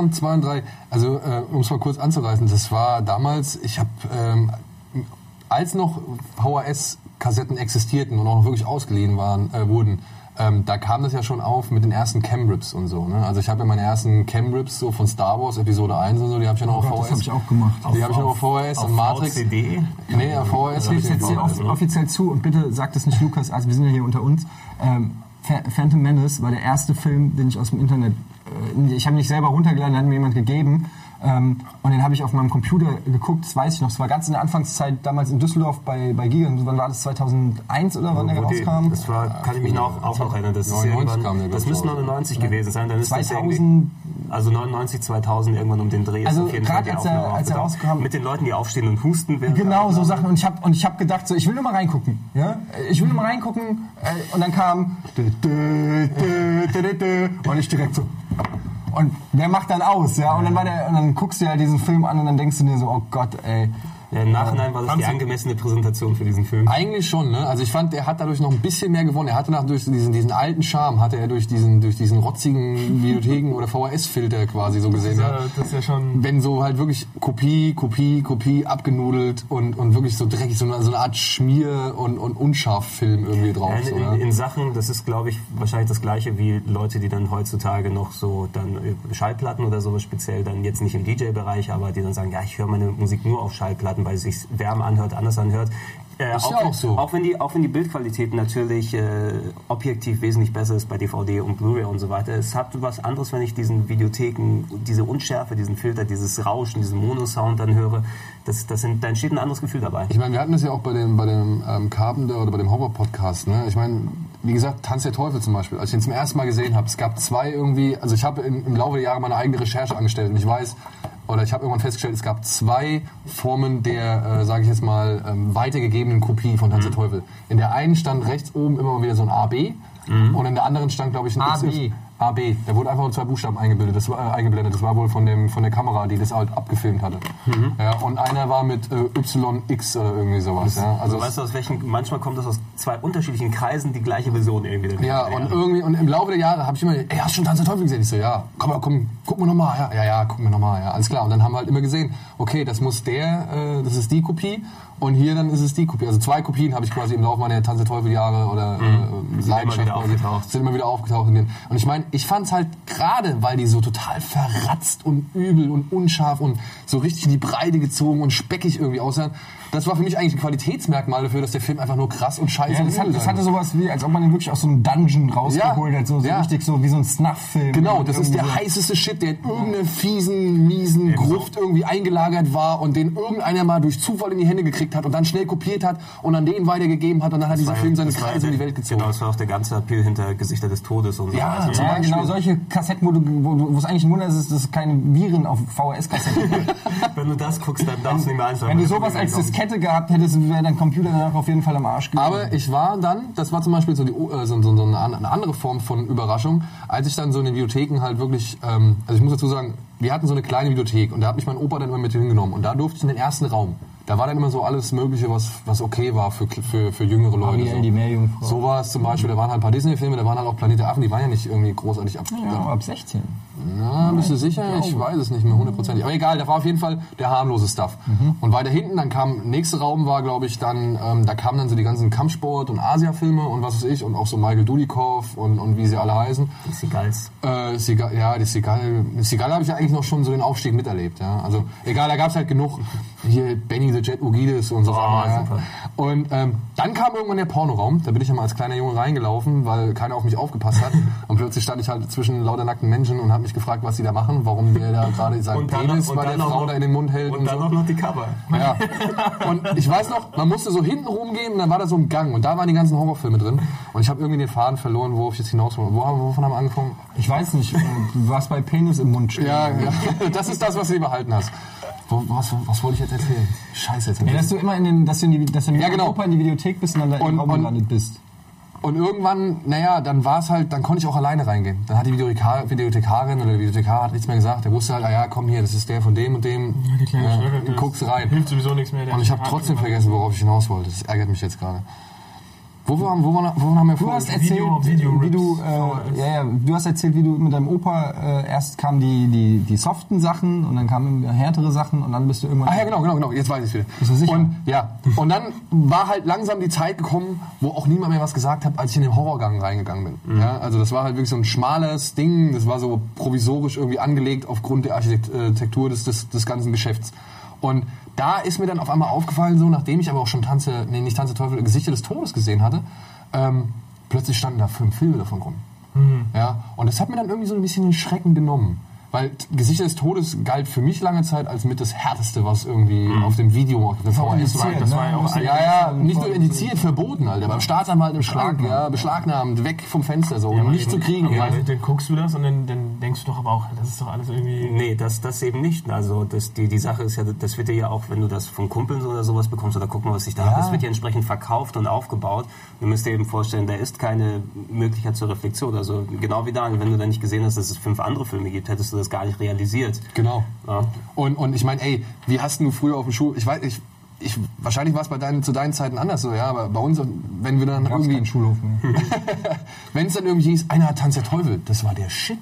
Dawn 2 und 3, also äh, um es mal kurz anzureißen, das war damals, ich habe, ähm, als noch VHS-Kassetten existierten und auch noch wirklich ausgeliehen waren, äh, wurden, ähm, da kam das ja schon auf mit den ersten Cam-Rips und so. Ne? Also ich habe ja meine ersten Cam-Rips so von Star Wars Episode 1 und so, die habe ich ja noch auf Gott, das VHS. hab ich auch gemacht. Die habe ich noch auf VHS Auf und Matrix. VCD. Nee, auf VHS. Ich gebe jetzt hier off offiziell zu und bitte sagt es nicht Lukas, also wir sind ja hier unter uns. Ähm, Pha- Phantom Menace war der erste Film, den ich aus dem Internet, ich habe nicht selber runtergeladen, den hat mir jemand gegeben. Ähm, und den habe ich auf meinem Computer geguckt, das weiß ich noch. Es war ganz in der Anfangszeit damals in Düsseldorf bei, bei Giga. Wann war das? 2001 oder wann der rauskam? Das war, kann ich mich noch, auch noch erinnern. Das, ist 99 irgendwann, kam das müsste raus. 99 gewesen sein. Dann ist das 2000 irgendwie- also 99, 2000 irgendwann um den Dreh. Also gerade als er- als er rauskam- Mit den Leuten, die aufstehen und husten. Genau, so. Sachen. Und ich habe hab gedacht, so, ich will nur mal reingucken. Ja? Ich will nur mal reingucken. Äh, und dann kam <laughs> und ich direkt so. Und wer macht dann aus? Ja? Und dann war der, und dann guckst du ja diesen Film an und dann denkst du dir so, oh Gott, ey. Ja, Im Nachhinein war das die Fandst du- angemessene Präsentation für diesen Film. Eigentlich schon, ne? Also ich fand, er hat dadurch noch ein bisschen mehr gewonnen. Er hatte nach durch diesen, diesen alten Charme, hatte er durch diesen, durch diesen rotzigen <laughs> Videotheken oder VHS-Filter quasi so gesehen. Ja, Ja. das ist ja schon. Wenn so halt wirklich Kopie, Kopie, Kopie abgenudelt und, und wirklich so dreckig, so eine, so eine Art Schmier- und, und Unscharf-Film irgendwie drauf. So, in, ne? in, in Sachen, das ist glaube ich wahrscheinlich das gleiche wie Leute, die dann heutzutage noch so dann äh, Schallplatten oder sowas speziell dann jetzt nicht im DJ-Bereich, aber die dann sagen, ja, ich höre meine Musik nur auf Schallplatten, weil es sich wärmer anhört, anders anhört. Äh, Ist auch, ja wenn, auch so. auch wenn die auch wenn die Bildqualität natürlich äh, objektiv wesentlich besser ist bei DVD und Blu-ray und so weiter. Es hat was anderes, wenn ich diesen Videotheken diese Unschärfe, diesen Filter, dieses Rauschen, diesen Mono-Sound dann höre. Das, das sind, da entsteht ein anderes Gefühl dabei. Ich meine, wir hatten das ja auch bei dem, bei dem ähm, Carpenter oder bei dem Horror-Podcast. Ne? Ich meine, wie gesagt, Tanz der Teufel zum Beispiel. Als ich den zum ersten Mal gesehen habe, es gab zwei irgendwie, also ich habe im, im Laufe der Jahre meine eigene Recherche angestellt und ich weiß, oder ich habe irgendwann festgestellt, es gab zwei Formen der, äh, sage ich jetzt mal, ähm, weitergegebenen Kopie von Tanz der Teufel. In der einen stand rechts oben immer mal wieder so ein AB und in der anderen stand, glaube ich, ein AB. AB. Da wurde einfach nur zwei Buchstaben eingebildet. Das war, äh, eingeblendet. Das war wohl von, dem, von der Kamera, die das halt abgefilmt hatte. Ja, und einer war mit äh, YX oder irgendwie sowas. Ja. Also weißt du, aus welchen, manchmal kommt das aus zwei unterschiedlichen Kreisen die gleiche Version irgendwie. ja, und irgendwie, und im Laufe der Jahre habe ich immer, ey, hast du schon Tanz der Teufel gesehen? Ich so, ja, komm mal, komm, guck mal nochmal, ja, ja, ja, guck mir nochmal, ja, alles klar. Und dann haben wir halt immer gesehen, okay, das muss der, äh, das ist die Kopie und hier dann ist es die Kopie. Also zwei Kopien habe ich quasi im Laufe meiner Tanz der Teufel Jahre oder äh, Leidenschaft wieder quasi, sind immer wieder aufgetaucht. Und ich meine, ich fand's halt gerade, weil die so total verratzt und übel und unscharf und so richtig in die Breite gezogen und speckig irgendwie aussahen, das war für mich eigentlich ein Qualitätsmerkmal dafür, dass der Film einfach nur krass und scheiße Ja, das, hat, das hatte sowas wie, als ob man den wirklich aus so einem Dungeon rausgeholt Ja, hat. So, so ja. richtig so wie so ein Snuff-Film. Genau, das ist der so. heißeste Shit, der in irgendeiner fiesen, miesen Gruft irgendwie eingelagert war und den irgendeiner mal durch Zufall in die Hände gekriegt hat und dann schnell kopiert hat und an den weitergegeben hat und dann hat dieser Film seine Kreise in die Welt gezogen. Genau, das war auch der ganze Appeal hinter Gesichter des Todes und so. Ja, Also, zum Ja, Beispiel. genau, solche Kassetten, wo es eigentlich ein Wunder ist, dass es keine Viren auf VHS-Kassetten gibt. <laughs> Wenn du das guckst, dann darfst du nicht mehr einschalten. Wenn du sowas als Diskette gehabt hättest, wäre dein Computer danach auf jeden Fall am Arsch gewesen. Aber ich war dann, das war zum Beispiel so, die, äh, so, so, so eine, an- eine andere Form von Überraschung, als ich dann so in den Videotheken halt wirklich, ähm, also ich muss dazu sagen, wir hatten so eine kleine Videothek und da hat mich mein Opa dann immer mit hingenommen und da durfte ich in den ersten Raum. Da war dann immer so alles Mögliche, was, was okay war für, für, für jüngere Leute. Ariel, so. die Meerjungfrau. So war es zum Beispiel, da waren halt ein paar Disney-Filme, da waren halt auch Planet der Affen, die waren ja nicht irgendwie großartig ab. ja, ab 16. Na, bist du sicher? Ich weiß es nicht mehr hundertprozentig. Aber egal, da war auf jeden Fall der harmlose Stuff. Und weiter hinten, dann kam, nächster Raum war, glaube ich, dann, ähm, da kamen dann so die ganzen Kampfsport- und Asia-Filme und was weiß ich und auch so Michael Dudikoff und, und wie sie alle heißen. Die Seagulls. Äh, Seagal, ja, die Seagal, mit Seagal habe ich ja eigentlich noch schon so den Aufstieg miterlebt. Ja. Also egal, da gab es halt genug. Hier Benny the Jet Ugides und so. ja. super. Und ähm, dann kam irgendwann der Pornoraum. Da bin ich ja mal als kleiner Junge reingelaufen, weil keiner auf mich aufgepasst hat. <laughs> Und plötzlich stand ich halt zwischen lauter nackten Menschen und habe mich gefragt, was sie da machen, warum der da gerade seinen dann Penis bei der Frau noch- da in den Mund hält und, Und dann so. auch noch die Cover. Ja. Und ich weiß noch, man musste so hinten rumgehen und dann war da so ein Gang und da waren die ganzen Horrorfilme drin. Und ich habe irgendwie den Faden verloren, worauf ich jetzt hinaus wollte. Wo, haben- wovon haben wir angefangen? Ich weiß nicht, äh, du warst bei Penis im Mund stehen. Ja, ja, <laughs> das ist das, was du behalten hast. Wo, was, was wollte ich jetzt erzählen? Scheiße, jetzt. Ja, dass du immer in den, dass du in, die, dass du in Ja, genau. In die Videothek bist und dann da Und- im Raum gelandet bist. Und irgendwann, naja, dann war es halt, dann konnte ich auch alleine reingehen. Dann hat die Videothekar, Videothekarin oder der Videothekar hat nichts mehr gesagt. Der wusste halt, ah ja, komm hier, das ist der von dem und dem. Die kleine Schlöcke, das guckst rein. Hilft sowieso nichts mehr. der Und ich habe trotzdem vergessen, worauf ich hinaus wollte. Das ärgert mich jetzt gerade. Wo, wo, waren, wo haben wir Du hast erzählt, Video- Video- wie du, äh, ja, ja, du hast erzählt, wie du mit deinem Opa äh, erst kamen die, die, die soften Sachen und dann kamen härtere Sachen und dann bist du irgendwann. Ah ja, genau, genau, genau. Jetzt weiß ich wieder. Bist du sicher? Und, ja. Und dann war halt langsam die Zeit gekommen, wo auch niemand mehr was gesagt hat, als ich in den Horrorgang reingegangen bin. Ja, also das war halt wirklich so ein schmales Ding. Das war so provisorisch irgendwie angelegt aufgrund der Architektur des, des, des ganzen Geschäfts. Und da ist mir dann auf einmal aufgefallen, so nachdem ich aber auch schon Tanze, nee, nicht Tanze Teufel, Gesichter des Todes gesehen hatte, ähm, plötzlich standen da fünf Filme davon rum. Ja, und das hat mir dann irgendwie so ein bisschen den Schrecken genommen. Weil Gesichter des Todes galt für mich lange Zeit als mit das Härteste, was irgendwie auf dem Video, auf dem VHS war. indiziert, Das war ja ne? auch Ja, ja, nicht nur indiziert, verboten, Alter. Beim Staatsanwalt im Schlag, ja, beschlagnahmt, weg vom Fenster, so, Ja, nicht dann- zu kriegen. Ja, Ja. dann, dann guckst du das und dann, dann denkst du doch aber auch, das ist doch alles irgendwie. Nee, das, das eben nicht. Also das, die, die Sache ist ja, das wird dir ja auch, wenn du das von Kumpeln oder sowas bekommst oder guck mal, was ich da habe, das wird ja entsprechend verkauft und aufgebaut. Du musst dir eben vorstellen, da ist keine Möglichkeit zur Reflexion. Also genau wie Daniel, wenn du da nicht gesehen hast, dass es fünf andere Filme gibt, hättest du das gar nicht realisiert. Genau. Ja. Und, und ich meine, ey, wie hast du früher auf dem Schul... Ich weiß, ich, ich, wahrscheinlich war es bei deinen, zu deinen Zeiten anders so, ja, aber bei uns, wenn wir dann irgendwie... Schulhof. <laughs> Wenn es dann irgendwie hieß, einer hat Tanz der Teufel, das war der Shit.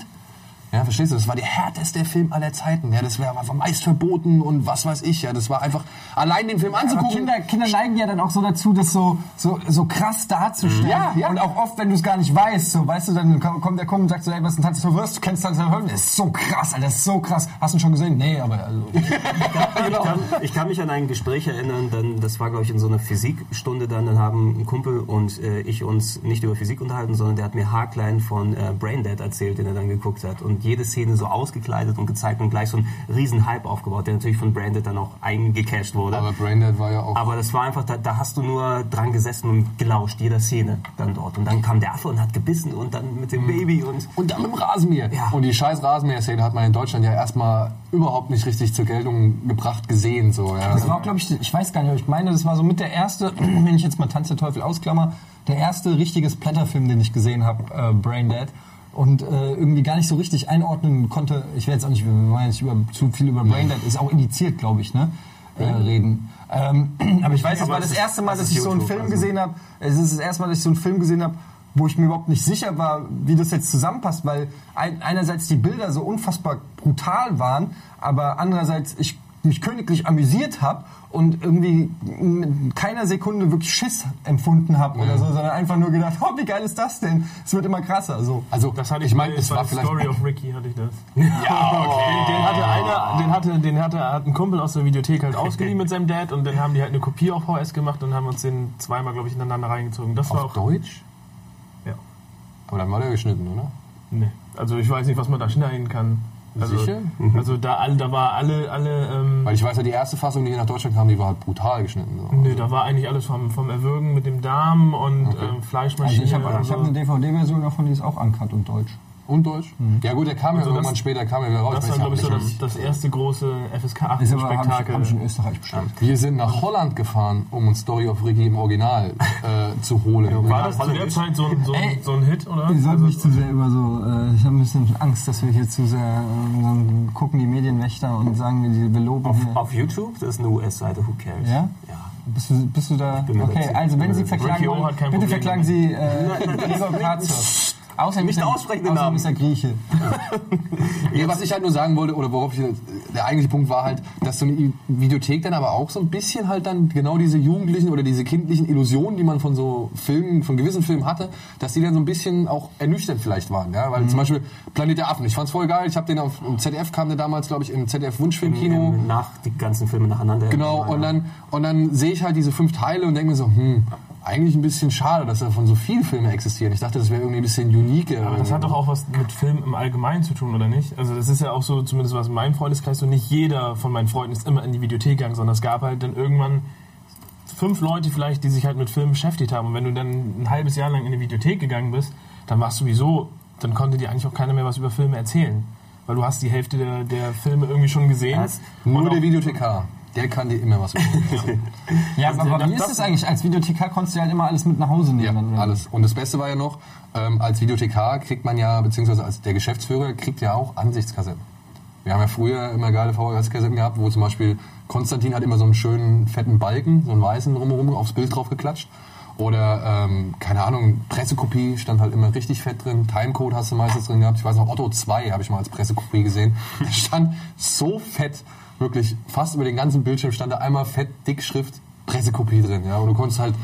Ja, verstehst du? Das war der härteste Film aller Zeiten. Ja, das war, war meist verboten und was weiß ich. Ja, das war einfach allein den Film anzugucken. Kinder, Kinder neigen ja dann auch so dazu, das so, so, so krass darzustellen. Ja, ja. Und auch oft, wenn du es gar nicht weißt, so, weißt du, dann kommt der kommt und sagt so, ey, was ist ein Tanz Teufel? Du kennst Tanz der Teufel? Das ist so krass, Alter, das ist so krass. Hast du ihn schon gesehen? Nee, aber also, <laughs> Ich, kann, ich kann mich an ein Gespräch erinnern, dann, das war glaube ich in so einer Physikstunde dann, dann haben ein Kumpel und äh, ich uns nicht über Physik unterhalten, sondern der hat mir haarklein von äh, Braindead erzählt, den er dann geguckt hat und jede Szene so ausgekleidet und gezeigt und gleich so einen riesen Hype aufgebaut, der natürlich von Braindead dann auch eingecasht wurde. aber Braindead war ja auch... Aber das war einfach, da, da hast du nur dran gesessen und gelauscht, jeder Szene dann dort. Und dann kam der Affe und hat gebissen und dann mit dem Baby und Und dann mit dem Rasenmäher. Ja. Und die scheiß Rasenmäher-Szene hat man in Deutschland ja erstmal überhaupt nicht richtig zur Geltung gebracht gesehen. So, ja. Das war glaube ich, ich weiß gar nicht, aber ich meine, das war so mit der erste, <clears throat> wenn ich jetzt mal Tanz der Teufel ausklammer, der erste richtige Splatterfilm, den ich gesehen habe, äh, Braindead. Und äh, irgendwie gar nicht so richtig einordnen konnte. Ich will jetzt auch nicht, wir wollen nicht über, zu viel über Braindead, ist auch indiziert, glaube ich, ne? Äh, reden. Ähm, <clears throat> aber ich weiß, Aber war das erste Mal, das dass ich so einen Film gesehen habe. Es ist das erste Mal, dass ich so einen Film gesehen habe, wo ich mir überhaupt nicht sicher war, wie das jetzt zusammenpasst, weil ein, einerseits die Bilder so unfassbar brutal waren, aber andererseits ich mich königlich amüsiert habe und irgendwie in keiner Sekunde wirklich Schiss empfunden habe oder so, sondern einfach nur gedacht, oh, wie geil ist das denn? Es wird immer krasser. So. also, Das hatte ich, ich meine, es war vielleicht... Story of Ricky hatte ich das. Ja, okay. Den hatte einer, den hatte, den hatte, hat ein Kumpel aus der Videothek halt <laughs> ausgeliehen mit seinem Dad und dann haben die halt eine Kopie auf VS gemacht und haben uns den zweimal, glaube ich, ineinander reingezogen. Das war Auf auch. Deutsch? Ja. Aber dann war der geschnitten, oder? Nee. Also ich weiß nicht, was man da schneiden kann. Also, Sicher? Also da, da war alle, alle, ähm, Weil ich weiß ja, die erste Fassung, die hier nach Deutschland kam, die war halt brutal geschnitten. So. nee, da war eigentlich alles vom, vom Erwürgen mit dem Darm und Okay. ähm, Also Fleischmaschine. ich habe ich hab eine DVD-Version davon, die ist auch uncut und deutsch. Und Deutsch? Ja gut, der kam ja Also irgendwann das- später, kam ja wieder raus. Das war, glaube ich, so das, das erste große FSK Ist aber, hab ich, hab ich in 8-Spektakel. Österreich bestellt. Wir sind nach Holland gefahren, um uns Story of Ricky im Original äh, zu holen. War das zu der Zeit so ein, so ein, Ey, so ein Hit, oder? Wir sollten Also- nicht zu sehr über so. Äh, ich habe ein bisschen Angst, dass wir hier zu sehr. Äh, dann gucken die Medienwächter und sagen, wir, wir loben auf, auf YouTube, das ist eine US-Seite, who cares? Ja? Ja. Bist du, bist du da? Okay, also wenn Sie verklagen wollen, bitte Problem verklagen Sie äh, <laughs> Gregor Grazer. <laughs> Außerdem nicht ist aussprechen den außerdem Namen. ist er Grieche. <laughs> Ja, was ich halt nur sagen wollte, oder worauf ich, der eigentliche Punkt war halt, dass so eine Videothek dann aber auch so ein bisschen halt dann genau diese jugendlichen oder diese kindlichen Illusionen, die man von so Filmen, von gewissen Filmen hatte, dass die dann so ein bisschen auch ernüchternd vielleicht waren, ja, weil zum Beispiel Planet der Affen, ich fand's voll geil, ich habe den auf im ZDF kam der damals, glaube ich, im ZDF Wunschfilmkino. Nach die ganzen Filme nacheinander. Genau, und dann, und dann sehe ich halt diese fünf Teile und denke mir so, hm, eigentlich ein bisschen schade, dass davon so viele Filme existieren. Ich dachte, das wäre irgendwie ein bisschen unique. Aber das hat doch auch was mit Film im Allgemeinen zu tun, oder nicht? Also das ist ja auch so, zumindest was in meinem Freundeskreis, so nicht jeder von meinen Freunden ist immer in die Videothek gegangen, sondern es gab halt dann irgendwann fünf Leute vielleicht, die sich halt mit Filmen beschäftigt haben. Und wenn du dann ein halbes Jahr lang in die Videothek gegangen bist, dann warst du sowieso, dann konnte dir eigentlich auch keiner mehr was über Filme erzählen. Weil du hast die Hälfte der, der Filme irgendwie schon gesehen. Ja, Nur Und der Videothekar, der kann dir immer was. <laughs> Ja, Und, aber wie das- ist es eigentlich? Als Videothekar konntest du ja halt immer alles mit nach Hause nehmen. Ja, alles. Und das Beste war ja noch, ähm, als Videothekar kriegt man ja, beziehungsweise als der Geschäftsführer kriegt ja auch Ansichtskassetten. Wir haben ja früher immer geile VHS-Kassetten gehabt, wo zum Beispiel Konstantin hat immer so einen schönen fetten Balken, so einen weißen drumherum aufs Bild drauf geklatscht. Oder, ähm, keine Ahnung, Pressekopie stand halt immer richtig fett drin. Timecode hast du meistens drin gehabt. Ich weiß noch, Otto 2 habe ich mal als Pressekopie gesehen. Da stand so fett, wirklich fast über den ganzen Bildschirm stand da einmal fett, dick Schrift, Pressekopie drin. Ja, und du konntest halt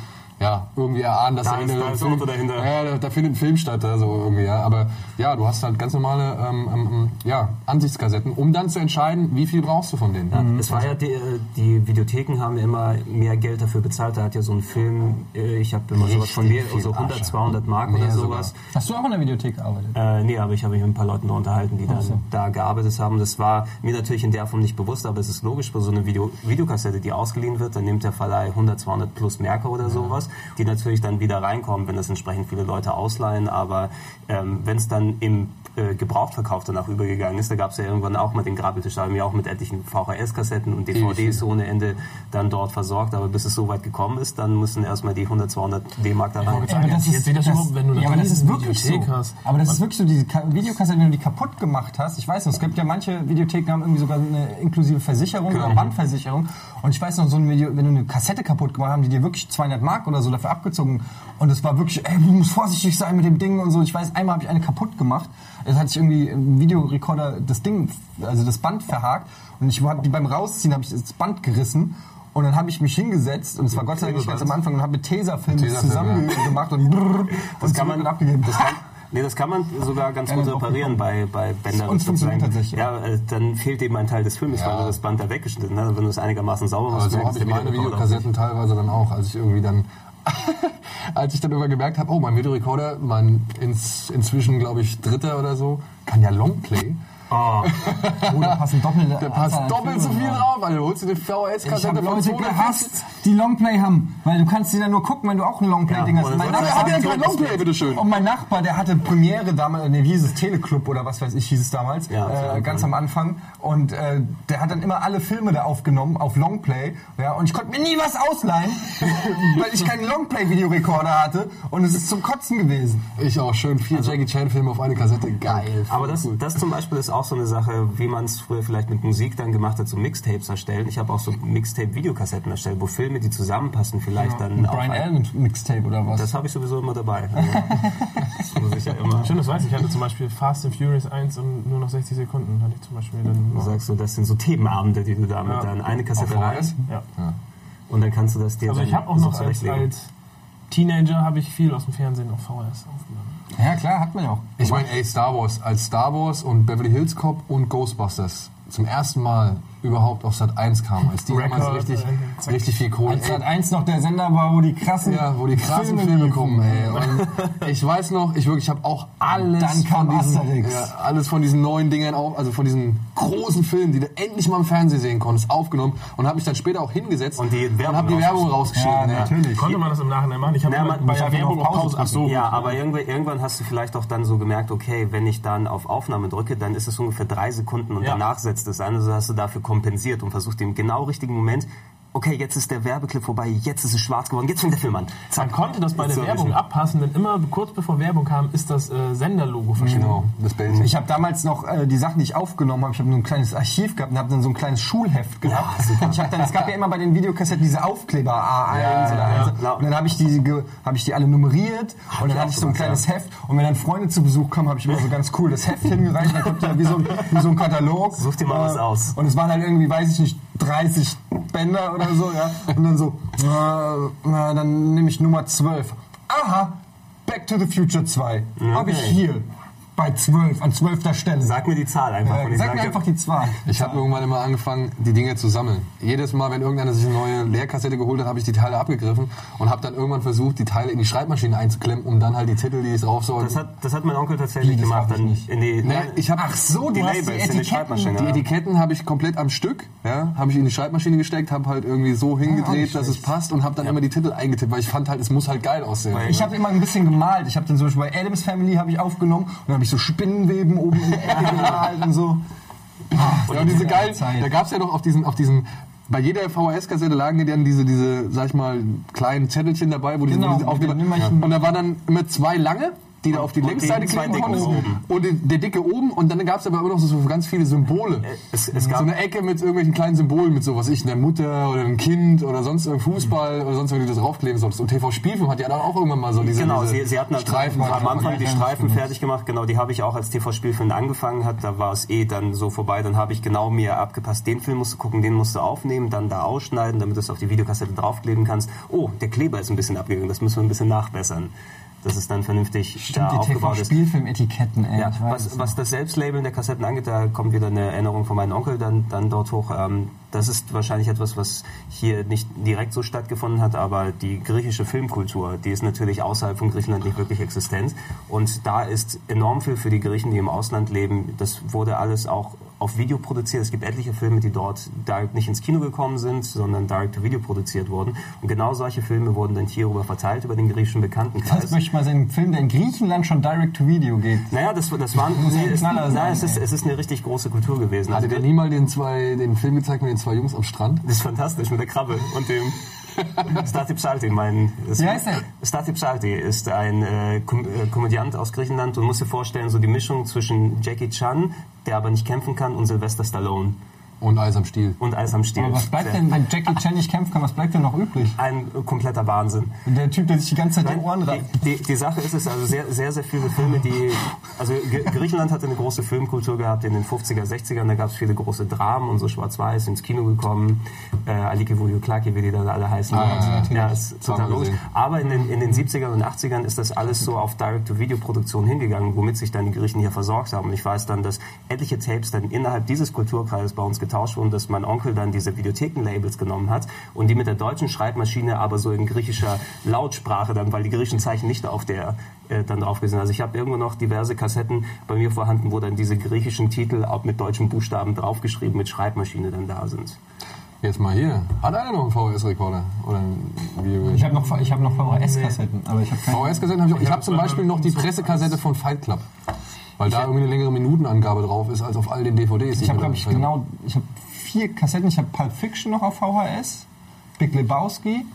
ja, irgendwie erahnen, dass Da da, ist- eine da ist Film- dahinter. Ja, da, da findet ein Film statt, also irgendwie, ja. Aber ja, du hast halt ganz normale ähm, ähm, ja, Ansichtskassetten, um dann zu entscheiden, wie viel brauchst du von denen. Ja, es war ja die, äh, die Videotheken haben ja immer mehr Geld dafür bezahlt. Da hat ja so ein Film, äh, ich habe immer sowas von Richtig mir, so viel 100, Asche. 200 Mark Mehr oder sogar. sowas. Hast du auch in der Videothek gearbeitet? Äh, nee, aber ich habe mich mit ein paar Leuten da unterhalten, die dann so. da gearbeitet haben. Das war mir natürlich in der Form nicht bewusst, aber es ist logisch, bei so einer Video Videokassette, die ausgeliehen wird, dann nimmt der Verleih 100, 200 plus Merker oder sowas, die natürlich dann wieder reinkommen, wenn das entsprechend viele Leute ausleihen. Aber ähm, wenn es dann im äh, Gebrauchtverkauf danach übergegangen ist, da gab es ja irgendwann auch mal den Grabbeltisch, da haben wir auch mit etlichen VHS-Kassetten und DVDs ohne Ende dann dort versorgt. Aber bis es so weit gekommen ist, dann müssen erstmal die 100, 200 D-Mark da rein. Ja, aber das ist- das wenn du ja, aber das ist wirklich so. Videothek hast. Aber das ist wirklich so, diese Ka- Videokassette, wenn du die kaputt gemacht hast, ich weiß noch, es gibt ja manche Videotheken, haben irgendwie sogar eine inklusive Versicherung Genau. oder Bandversicherung. Und ich weiß noch, so ein Video, wenn du eine Kassette kaputt gemacht haben, die dir wirklich 200 Mark oder so dafür abgezogen. Und es war wirklich, ey, du musst vorsichtig sein mit dem Ding und so. Ich weiß, einmal habe ich eine kaputt gemacht. Es hat sich irgendwie im Videorekorder das Ding, also das Band verhakt. Und ich habe beim Rausziehen, habe ich das Band gerissen. Und dann habe ich mich hingesetzt und es war Gott sei Dank nicht ganz am Anfang und habe mit Tesafilm das Tesafilm, zusammen gemacht und brrr, Das und kann man, abgegeben. das kann, <laughs> nee, das kann man sogar ganz Ja, gut reparieren bei, bei Bändern. Und funktioniert tatsächlich. Ja, äh, dann fehlt eben ein Teil des Filmes, Ja. weil du das Band da weggeschnitten hast. Wenn du es einigermaßen sauber machst, Aber so habe ich meine Videokassetten teilweise dann auch, als ich irgendwie dann, <laughs> als ich dann immer gemerkt habe, oh, mein Videorekorder, mein ins, inzwischen, glaube ich, dritter oder so, kann ja Longplay. Oh, Oh, da passen doppelte Da an doppelt so viel drauf, du holst dir eine Ich VHS-Kassette habe von Leute 250. gehasst, die Longplay haben, weil du kannst die dann nur gucken, wenn du auch ein Longplay-Ding Ja, hast. und Mein er hat ja Nachbar, kein Longplay, bitteschön. und mein Nachbar, der hatte Premiere damals, ne, wie hieß es, Teleclub oder was weiß ich, hieß es damals, Ja, äh, ganz am Anfang. Und äh, der hat dann immer alle Filme da aufgenommen auf Longplay. Ja, und ich konnte mir nie was ausleihen, <laughs> weil ich keinen Longplay-Videorekorder hatte. Und es ist zum Kotzen gewesen. Ich auch schön vier Jackie Chan-Filme auf eine Kassette. Geil. aber das, das zum Beispiel ist auch so eine Sache, wie man es früher vielleicht mit Musik dann gemacht hat, so Mixtapes erstellen. Ich habe auch so Mixtape-Videokassetten erstellt, wo Filme, die zusammenpassen, vielleicht dann auch... Brian Allen Mixtape oder was? Das habe ich sowieso immer dabei. <laughs> Also, das muss ich ja immer... Schön, das weiß ich. Ich hatte zum Beispiel Fast and Furious 1 und nur noch 60 Sekunden hatte ich zum Beispiel dann. Du sagst so, das sind so Themenabende, die du da mit Ja. dann eine Kassette rein? Ja. und dann kannst du das dir Also dann ich habe auch so noch als, als Teenager habe ich viel aus dem Fernsehen auf VHS aufgenommen. Ja, klar, hat man ja auch. Ich meine, ey, Star Wars. Als Star Wars und Beverly Hills Cop und Ghostbusters zum ersten Mal überhaupt auf Sat 1 kamen, als die damals Record, richtig, äh, richtig viel Kohle. Als Sat 1 noch der Sender war, wo die krassen, Ja, wo die krassen Filme, liefen. kommen, ey. Und <laughs> ich weiß noch, ich wirklich, ich habe auch alles Dann kam von diesen, ja, alles von diesen neuen Dingern auf, also von diesen großen Filmen, die du endlich mal im Fernsehen sehen konntest, aufgenommen und habe mich dann später auch hingesetzt Und die Werbung habe die Werbung rausgeschnitten. Ja, ja. natürlich. Konnte man das im Nachhinein machen? Ich habe Ja, bei der Werbung auf auf Pause Pause. Ach so. Ja, aber irgendwann, irgendwann hast du vielleicht auch dann so gemerkt, okay, wenn ich dann auf Aufnahme drücke, dann ist es ungefähr drei Sekunden und Ja. danach setzt es an. Also hast du dafür kompensiert und versucht im genau richtigen Moment okay, jetzt ist der Werbeclip vorbei, jetzt ist es schwarz geworden, jetzt fängt der Film an. Man konnte das bei der So Werbung abpassen, denn immer kurz bevor Werbung kam, ist das äh, Senderlogo verschwunden. Genau, das Bild. Ich habe damals noch äh, die Sachen, die ich aufgenommen habe, ich habe nur ein kleines Archiv gehabt und habe dann so ein kleines Schulheft gehabt. und ich habe dann, es gab ja immer bei den Videokassetten diese Aufkleber A1 Ja, oder ja, 1. ja. Und dann habe ich, die ich die alle nummeriert und dann ich hatte ich so ein kleines Heft und wenn dann Freunde zu Besuch kamen, habe ich immer so ganz cool das Heft hingereicht, dann kommt ja wie so ein, wie so ein Katalog. Such dir mal was aus. Und es waren halt irgendwie, weiß ich nicht, 30 Bänder oder so, ja. Und dann so, äh, na, dann nehme ich Nummer 12. Aha, Back to the Future 2. Habe ich Okay. hier bei 12, an 12. Stelle. Sag mir die Zahl einfach. Äh, ich sag mir einfach die Zahl. Ich habe irgendwann immer angefangen, die Dinge zu sammeln. Jedes Mal, wenn irgendeiner sich eine neue Leerkassette geholt hat, habe ich die Teile abgegriffen und habe dann irgendwann versucht, die Teile in die Schreibmaschine einzuklemmen, um dann halt die Titel, die es drauf sollen. Das hat, das hat mein Onkel tatsächlich gemacht. ich Dann nicht. in die, Nee, ich hab- Ach so, die Labels die in die Etiketten. Schreibmaschine. die ja. Etiketten habe ich komplett am Stück, ja, habe ich in die Schreibmaschine gesteckt, habe halt irgendwie so hingedreht, dass es passt und habe dann immer die Titel eingetippt, weil ich fand halt, es muss halt geil aussehen. Ich habe immer ein bisschen gemalt. Ich habe dann zum Beispiel bei Adams Family habe ich aufgenommen und dann habe ich so Spinnenweben oben in der <laughs> Ecke gemalt und so. Ja, und diese geilen, Zeit. da gab es ja doch auf diesen, auf diesen, bei jeder VHS-Kassette lagen ja dann diese, diese, sag ich mal, kleinen Zettelchen dabei, wo diese, Genau, wo diese Nimmerchen. und da waren dann immer zwei lange, die da auf die und Längsseite kleben oben. und der dicke oben und dann gab es aber immer noch so, so ganz viele Symbole. Es, es so gab eine Ecke mit irgendwelchen kleinen Symbolen, mit so was ich, einer Mutter oder einem Kind oder sonst irgendein Fußball oder sonst irgendwie das draufkleben solltest. Und TV Spielfilm hat ja dann auch irgendwann mal so diese, Genau, diese sie, sie hatten halt Streifen. am Anfang die Streifen stimmt. fertig gemacht. Genau, die habe ich auch als TV-Spielfilm angefangen hat. Da war es eh dann so vorbei. Dann habe ich genau mir abgepasst, den Film musst du gucken, den musst du aufnehmen, dann da ausschneiden, damit du es auf die Videokassette draufkleben kannst. Oh, der Kleber ist ein bisschen abgegangen, das müssen wir ein bisschen nachbessern. Das ist dann vernünftig da die aufgebaut ist. TV-Spielfilm-Etiketten, ey. Ja, was, es was das Selbstlabeln der Kassetten angeht, da kommt wieder eine Erinnerung von meinem Onkel dann, dann dort hoch. Ähm, das ist wahrscheinlich etwas, was hier nicht direkt so stattgefunden hat, aber die griechische Filmkultur, die ist natürlich außerhalb von Griechenland nicht wirklich existent. Und da ist enorm viel für die Griechen, die im Ausland leben. Das wurde alles auch auf Video produziert. Es gibt etliche Filme, die dort direkt nicht ins Kino gekommen sind, sondern direct to Video produziert wurden. Und genau solche Filme wurden dann hierüber verteilt über den griechischen Das Bekanntenkreis. möchte ich mal sehen, einen Film, der in Griechenland schon direct-to-video geht. Naja, das, das waren, <laughs> muss nee, ein es, Knaller sein, nein, es, ist, es ist eine richtig große Kultur gewesen. Also Hattet ihr nie mal den, zwei, den Film gezeigt mit den zwei Jungs am Strand? das ist fantastisch mit der Krabbe und dem Stati Psalti, mein. Wie heißt der? Stati Psalti ist ein äh, Kom äh, Komödiant aus Griechenland. Du musst dir vorstellen, so die Mischung zwischen Jackie Chan, der aber nicht kämpfen kann, und Sylvester Stallone Und Eis am Stiel. und Eis am Stiel. Aber was bleibt Sehr- denn, wenn Jackie Chan nicht kämpfen kann, was bleibt denn noch übrig? Ein äh, kompletter Wahnsinn. Der Typ, der sich die ganze Zeit die Nein, Ohren reißt. die, die, die Sache ist es, also sehr, sehr, sehr viele Filme, die, also Griechenland hatte eine große Filmkultur gehabt in den 50er, 60ern, da gab es viele große Dramen und so schwarz-weiß ins Kino gekommen, äh, Aliki Vuliuklaki, wie die da alle heißen. Ah, ja, ja, ist total logisch. Aber in den, in den 70ern und 80ern ist das alles so auf Direct-to-Video-Produktion hingegangen, womit sich dann die Griechen hier versorgt haben. Und ich weiß dann, dass etliche Tapes dann innerhalb dieses Kulturkreises bei uns getauscht wurden, dass mein Onkel dann diese Videotheken-Labels genommen hat und die mit der deutschen Schreibmaschine aber so in griechischer Lautsprache dann, weil die griechischen Zeichen nicht auf der äh, dann drauf sind. Also ich habe irgendwo noch diverse Kassetten bei mir vorhanden, wo dann diese griechischen Titel auch mit deutschen Buchstaben draufgeschrieben mit Schreibmaschine dann da sind. Jetzt mal hier. Hat einer noch einen VHS-Rekorder? Oder ein Video? Ich habe noch, ich hab noch VHS-Kassetten, aber ich habe keine. VHS-Kassetten habe ich auch. Ich Ich habe hab zum Beispiel noch die Pressekassette von Fight Club. Weil da irgendwie eine längere Minutenangabe drauf ist als auf all den DVDs. Ich habe, glaube ich, genau, ich habe vier Kassetten. Ich habe Pulp Fiction noch auf VHS, Big Lebowski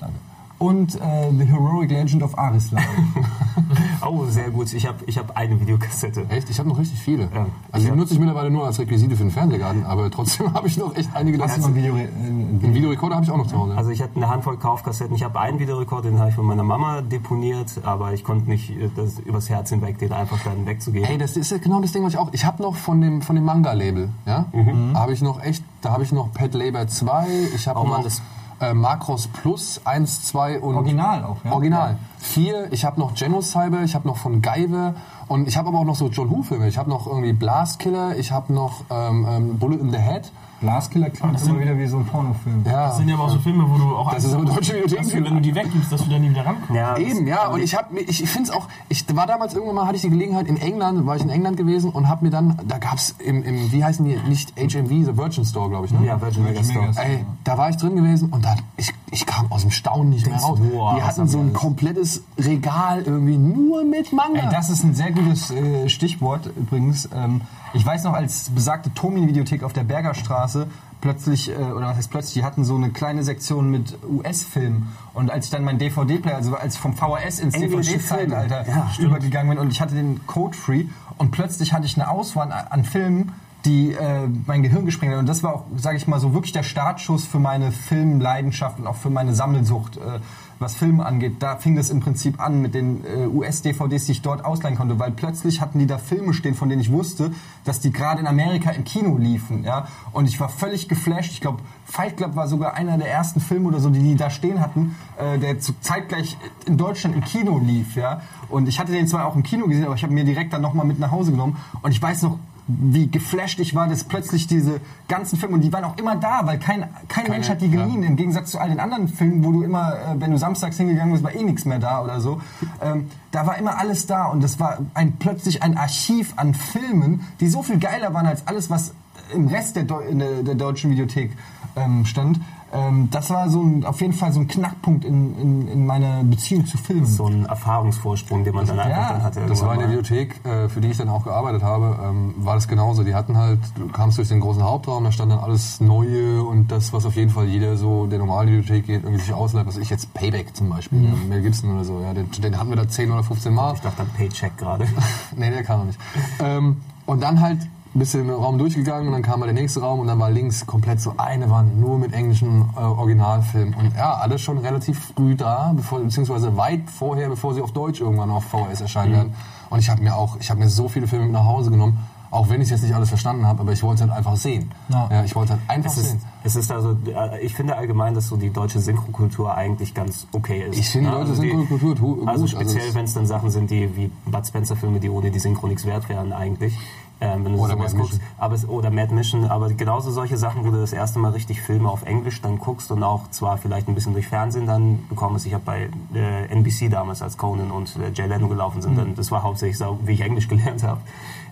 Danke. und äh, The Heroic Legend of Arislan. <laughs> Oh, sehr gut. Ich habe ich hab eine Videokassette. Echt? Ich habe noch richtig viele. Ja. Also die Ja. nutze ich mittlerweile nur als Requisite für den Fernsehgarten, aber trotzdem <laughs> habe ich noch echt einige Hast du davon. noch ein Video? Einen Videorekorder habe ich auch noch zu Hause. Also ich hatte eine Handvoll Kaufkassetten. Ich habe einen Videorekorder, den habe ich von meiner Mama deponiert, aber ich konnte nicht äh, das übers Herz hinweg, den einfach dann wegzugeben. Ey, das ist ja genau das Ding, was ich auch. Ich habe noch von dem von dem Manga-Label, ja, Mhm. habe ich noch echt. Da habe ich noch Pet Labor 2. Ich habe Oh Mann, noch das- äh, Macross Plus 1, 2 und Original auch, ja? Original. Vier. Ich habe noch Genocide. Ich habe noch von Geive und ich habe aber auch noch so John Woo Filme. Ich habe noch irgendwie Blast Killer. Ich habe noch ähm, ähm, Bullet in the Head. Glaskiller klingt immer wieder wie so ein Pornofilm. Ja. Das sind ja aber auch so Filme, wo du auch Das ist aber deutsche du, wenn du die weggibst, dass du da nie wieder rankommst. Ja, Eben, ja, und ich habe ich, ich finde es auch, ich war damals irgendwann mal, hatte ich die Gelegenheit in England, war ich in England gewesen und habe mir dann, da gab's im, im, wie heißen die, nicht HMV, The Virgin Store, glaube ich, ne? Ja, Virgin Megastore. Megastore. Ey, da war ich drin gewesen und dann, ich, ich kam aus dem Staunen nicht mehr raus. boah, die hatten so ein alles? komplettes Regal irgendwie nur mit Manga. Ey, das ist ein sehr gutes äh, Stichwort übrigens. Ähm, ich weiß noch, als besagte Tomi-Videothek auf der Bergerstraße plötzlich, äh, oder was heißt plötzlich, die hatten so eine kleine Sektion mit US-Filmen. Und als ich dann mein DVD-Player, also als ich vom VHS ins DVD-Zeitalter. Ja, übergegangen bin und ich hatte den Code-Free und plötzlich hatte ich eine Auswahl an Filmen, die äh, mein Gehirn gesprengt haben. Und das war auch, sage ich mal so, wirklich der Startschuss für meine Filmleidenschaft und auch für meine Sammelsucht. Äh, was Filme angeht, da fing das im Prinzip an mit den äh, US-DVDs, die ich dort ausleihen konnte, weil plötzlich hatten die da Filme stehen, von denen ich wusste, dass die gerade in Amerika im Kino liefen, ja. Und ich war völlig geflasht. Ich glaube, Fight Club war sogar einer der ersten Filme oder so, die die da stehen hatten, äh, der zu zeitgleich in Deutschland im Kino lief, ja. Und ich hatte den zwar auch im Kino gesehen, aber ich habe mir direkt dann nochmal mit nach Hause genommen. Und ich weiß noch, wie geflasht ich war, dass plötzlich diese ganzen Filme, und die waren auch immer da, weil kein, kein Mensch hat die geliehen, im Gegensatz zu all den anderen Filmen, wo du immer, äh, wenn du samstags hingegangen bist, war eh nichts mehr da oder so. Ähm, da war immer alles da und das war ein, plötzlich ein Archiv an Filmen, die so viel geiler waren als alles, was im Rest der, Deu der, der deutschen Videothek ähm, stand. Ähm, das war so ein, auf jeden Fall so ein Knackpunkt in, in, in meiner Beziehung zu Filmen. So ein Erfahrungsvorsprung, den man dann einfach ja, dann hatte. Das war in der. Bibliothek, äh, für die ich dann auch gearbeitet habe, ähm, war das genauso. Die hatten halt, du kamst durch den großen Hauptraum, da stand dann alles Neue und das, was auf jeden Fall jeder so, der normale Bibliothek geht, irgendwie sich ausleiht, was ich jetzt Payback zum Beispiel, ja. Mel Gibson oder so, ja, den, den hatten wir da 10 oder 15 Mal. Ich dachte an Paycheck gerade. <laughs> nee, der kam noch nicht. Ähm, und dann halt ein bisschen im Raum durchgegangen und dann kam mal der nächste Raum und dann war links komplett so eine Wand, nur mit englischen äh, Originalfilmen. Und ja, alles schon relativ früh da, bevor, beziehungsweise weit vorher, bevor sie auf Deutsch irgendwann auf VHS erscheinen werden. Und ich habe mir auch, ich habe mir so viele Filme mit nach Hause genommen, auch wenn ich jetzt nicht alles verstanden habe, aber ich wollte es halt einfach sehen. Ja. Ja, ich wollte es halt einfach Es ist, sehen. es ist also, äh, ich finde allgemein, dass so die deutsche Synchrokultur eigentlich ganz okay ist. Ich finde die Ja, deutsche Synchrokultur tu- gut. Also Also speziell, es- wenn es dann Sachen sind, die wie Bud Spencer Filme, die ohne die Synchro nichts wert wären eigentlich. Ähm, wenn du Oder sowas Mad guckst. Mission. Aber es, oder Mad Mission, aber genauso solche Sachen, wo du das erste Mal richtig Filme auf Englisch dann guckst und auch zwar vielleicht ein bisschen durch Fernsehen dann bekommst. Ich habe bei äh, NBC damals, als Conan und äh, Jay Leno gelaufen sind, dann, das war hauptsächlich so, wie ich Englisch <laughs> gelernt habe.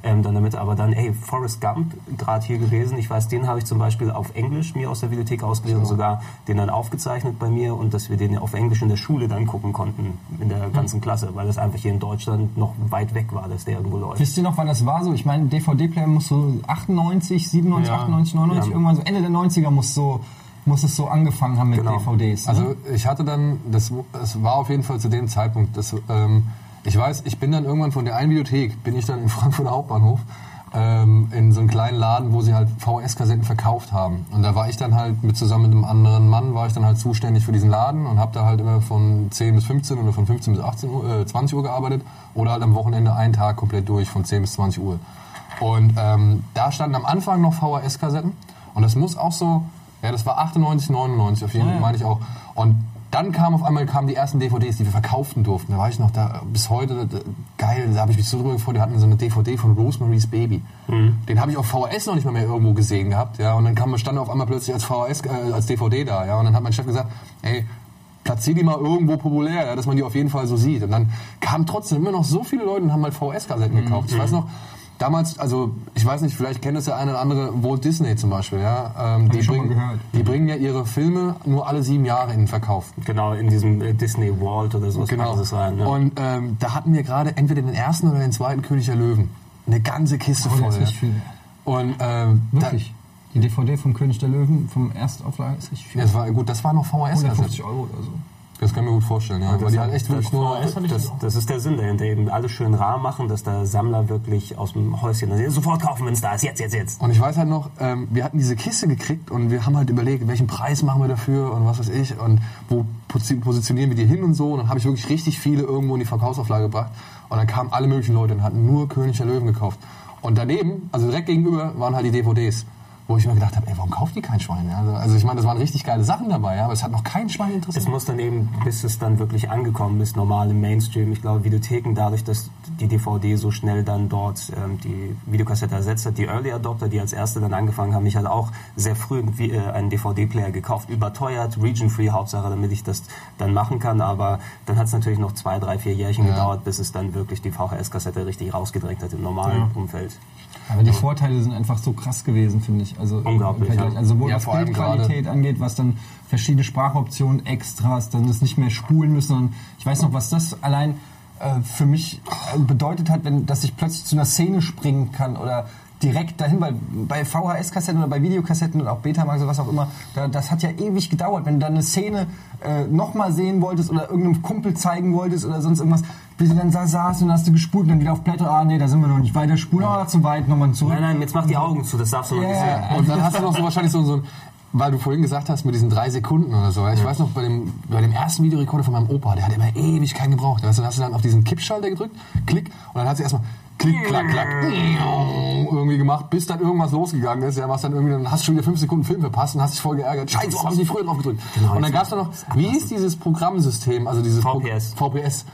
Ähm, dann damit, aber dann, ey, Forrest Gump, gerade hier gewesen. Ich weiß, den habe ich zum Beispiel auf Englisch mir aus der Bibliothek ausgeliehen und sogar den dann aufgezeichnet bei mir und dass wir den auf Englisch in der Schule dann gucken konnten, in der ganzen Klasse, weil das einfach hier in Deutschland noch weit weg war, dass der irgendwo läuft. Wisst ihr noch, wann das war so? Ich meine, DVD-Player muss so 98, 97, Ja. 98, 99, Ja. irgendwann so Ende der 90er muss so muss es so angefangen haben mit Genau. DVDs. Ne? Also ich hatte dann, das, das war auf jeden Fall zu dem Zeitpunkt, das, ähm, ich weiß, ich bin dann irgendwann von der einen Videothek, bin ich dann im <laughs> Frankfurter Hauptbahnhof ähm, in so einem kleinen Laden, wo sie halt VHS-Kassetten verkauft haben. Und da war ich dann halt mit zusammen mit einem anderen Mann, war ich dann halt zuständig für diesen Laden und habe da halt immer von 10 bis 15 oder von 15 bis 18 Uhr, äh, 20 Uhr gearbeitet oder halt am Wochenende einen Tag komplett durch von 10 bis 20 Uhr. Und ähm, da standen am Anfang noch VHS-Kassetten und das muss auch so, ja, das war 98, 99 auf jeden Fall, meine ich auch. Und dann kam auf einmal kamen die ersten DVDs, die wir verkauften durften. Da war ich noch da bis heute da, geil. Da habe ich mich so drüber gefreut. Die hatten so eine DVD von Rosemary's Baby. Den habe ich auf VHS noch nicht mal mehr irgendwo gesehen gehabt. Ja, und dann kam stand er auf einmal plötzlich als VHS äh, als DVD da. Ja, und dann hat mein Chef gesagt, ey platzier die mal irgendwo populär, ja, dass man die auf jeden Fall so sieht. Und dann kamen trotzdem immer noch so viele Leute und haben halt VHS-Kassetten gekauft. Ich weiß noch, damals, also ich weiß nicht, vielleicht kennt das der eine oder andere, Walt Disney zum Beispiel, ja. Ähm, die, ich schon mal bringen, gehört. die bringen ja ihre Filme nur alle sieben Jahre in den Verkauf. Genau, in diesem äh, Disney Vault oder sowas Genau. sie es rein. Ne? Und ähm, da hatten wir gerade entweder den ersten oder den zweiten König der Löwen. Eine ganze Kiste Oh, voll. das ist ja. richtig viel. Und ähm, Wirklich. Die DVD vom König der Löwen, vom Erstauflage, ist richtig viel. ja, das war gut, das war noch VHS. 150 Euro oder so. Das kann ich mir gut vorstellen, ja. Weil die halt echt wirklich nur. Das, das ist der Sinn dahinter, eben alles schön rar machen, dass der Sammler wirklich aus dem Häuschen sofort kaufen, wenn es da ist, jetzt, jetzt, jetzt. Und ich weiß halt noch, ähm, wir hatten diese Kiste gekriegt und wir haben halt überlegt, welchen Preis machen wir dafür und was weiß ich und wo posi- positionieren wir die hin und so. Und dann habe ich wirklich richtig viele irgendwo in die Verkaufsauflage gebracht. Und dann kamen alle möglichen Leute und hatten nur König der Löwen gekauft. Und daneben, also direkt gegenüber, waren halt die DVDs. Wo ich mir gedacht habe, ey, warum kauft die kein Schwein? Ja, Also, also ich meine, das waren richtig geile Sachen dabei, ja, aber es hat noch kein Schwein Es interessiert. muss dann eben, bis es dann wirklich angekommen ist, normal im Mainstream. Ich glaube, Videotheken, dadurch, dass die DVD so schnell dann dort ähm, die Videokassette ersetzt hat, die Early Adopter, die als erste dann angefangen haben, ich hatte auch sehr früh äh, einen DVD-Player gekauft, überteuert, region-free Hauptsache, damit ich das dann machen kann. Aber dann hat es natürlich noch zwei, drei, vier Jährchen Ja. gedauert, bis es dann wirklich die VHS-Kassette richtig rausgedrängt hat im normalen Umfeld. Aber die Vorteile sind einfach so krass gewesen, finde ich. Also Unglaublich, ja. Also sowohl Ja, was Bildqualität angeht, was dann verschiedene Sprachoptionen, Extras, dann das nicht mehr spulen müssen. Und ich weiß noch, was das allein äh, für mich äh, bedeutet hat, wenn, dass ich plötzlich zu einer Szene springen kann oder direkt dahin, weil bei VHS-Kassetten oder bei Videokassetten und auch Betamax oder was auch immer, da, das hat ja ewig gedauert. Wenn du dann eine Szene äh, nochmal sehen wolltest oder irgendeinem Kumpel zeigen wolltest oder sonst irgendwas, bis du dann da saßt und hast du gespult und dann wieder auf Blätter, ah nee, da sind wir noch nicht weiter, spulen aber zu weit, nochmal zurück. Nein, nein, jetzt mach die Augen zu, das darfst du noch nicht Ja, sehen. Und dann hast du noch so wahrscheinlich so, so ein, weil du vorhin gesagt hast, mit diesen drei Sekunden oder so. Ich weiß noch, bei dem, bei dem ersten Videorekorder von meinem Opa, der hat immer ewig keinen gebraucht. Weißt du, dann hast du dann auf diesen Kippschalter gedrückt, klick, und dann hat sie erstmal klick, klack, klack, irgendwie gemacht, bis dann irgendwas losgegangen ist. Ja, was dann irgendwie, dann hast du schon wieder fünf Sekunden Film verpasst und hast dich voll geärgert. Scheiße, warum hast du nicht früher drauf gedrückt? und dann gab es da noch, wie ist dieses Programmsystem, also dieses Pro- VPS.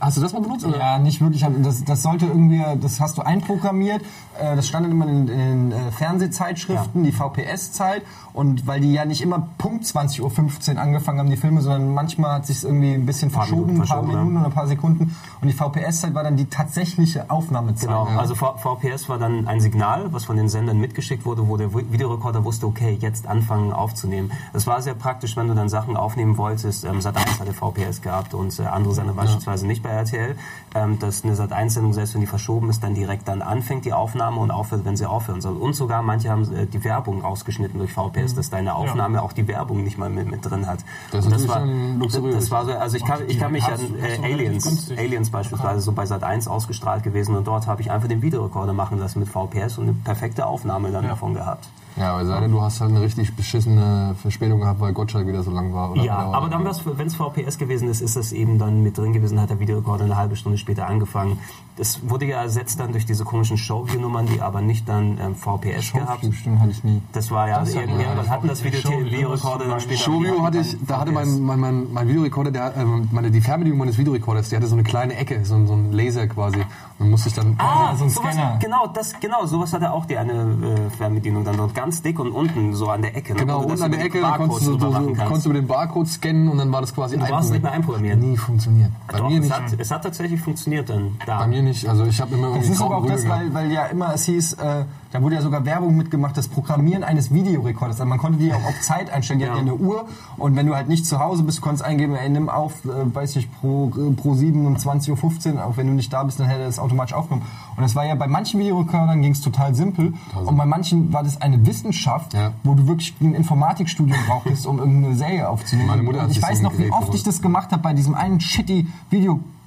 Hast du das mal benutzt? Oder? Ja, nicht wirklich. Das, das sollte irgendwie, das hast du einprogrammiert. Äh, Das stand dann immer in, in den äh, Fernsehzeitschriften, die VPS-Zeit. Und weil die ja nicht immer Punkt 20.15 Uhr angefangen haben, die Filme, sondern manchmal hat sich irgendwie ein bisschen Paar verschoben, ein paar Minuten oder ein paar Sekunden. Und die VPS-Zeit war dann die tatsächliche Aufnahmezeit. Genau, also V- VPS war dann ein Signal, was von den Sendern mitgeschickt wurde, wo der Vi- Videorekorder wusste, okay, jetzt anfangen aufzunehmen. Das war sehr praktisch, wenn du dann Sachen aufnehmen wolltest. Ähm, Sat1 hatte VPS gehabt und äh, andere Sender beispielsweise nicht bei RTL. Ähm, dass eine Sat1-Sendung, selbst wenn die verschoben ist, dann direkt dann anfängt die Aufnahme und aufhört, wenn sie aufhören soll. Und sogar manche haben äh, die Werbung rausgeschnitten durch VPS, dass deine Aufnahme auch die Werbung nicht mal mit, mit drin hat. Das Und natürlich war, luxuriös. das war so, also ich kann, ich kann mich an äh, Aliens. Aliens beispielsweise so bei Sat 1 ausgestrahlt gewesen und dort habe ich einfach den Videorekorder machen lassen mit VPS und eine perfekte Aufnahme dann davon gehabt. Ja, aber sei denn, du hast halt eine richtig beschissene Verspätung gehabt, weil Gottschalk wieder so lang war. Oder Ja, oder- aber dann, wenn es VPS gewesen ist, ist das eben dann mit drin gewesen, hat der Videorekorder eine halbe Stunde später angefangen. Das wurde ja ersetzt dann durch diese komischen Showview-Nummern, die aber nicht dann ähm, VPS gehabt. Bestimmt hatte ich nie. Das war ja, Das hat irgendwann ja hatten das Showview, Videorekorder dann später. Showview hatte ich, da hatte mein, mein, mein, mein Videorekorder, der, ähm, meine, die Fernbedienung meines Videorekorders, die hatte so eine kleine Ecke, so, ein- so ein Laser quasi. Und dann musste ich dann. Ah, so ein sowas, Scanner. genau, das, genau, sowas hatte auch die eine äh, Fernbedienung dann dort ganz dick und unten so an der Ecke. ne, Genau, das unten an der Ecke, konntest du, so, konntest du mit dem Barcode scannen und dann war das quasi Du brauchst nicht mehr einprogrammieren. Nie funktioniert. Bei Doch, mir es, nicht. hat, es hat tatsächlich funktioniert dann da. Bei mir nicht. Also ich habe immer Das irgendwie ist aber auch das, weil, weil ja immer es hieß, äh, da wurde ja sogar Werbung mitgemacht, das Programmieren eines Videorekorders. Also man konnte die auch auf Zeit einstellen, die Ja. hatten ja eine Uhr und wenn du halt nicht zu Hause bist, du konntest eingeben, ey, nimm auf, äh, weiß ich, pro, äh, pro 7 um 20.15 Uhr, auch wenn du nicht da bist, dann hätte er das automatisch aufgenommen. Und das war ja bei manchen Videorekordern ging es total simpel und bei manchen war das eine Wissenschaft, Ja. wo du wirklich ein Informatikstudium brauchtest, um irgendeine Serie aufzunehmen. Meine Mutter hat ich weiß noch, wie oft ich das gemacht habe bei diesem einen shitty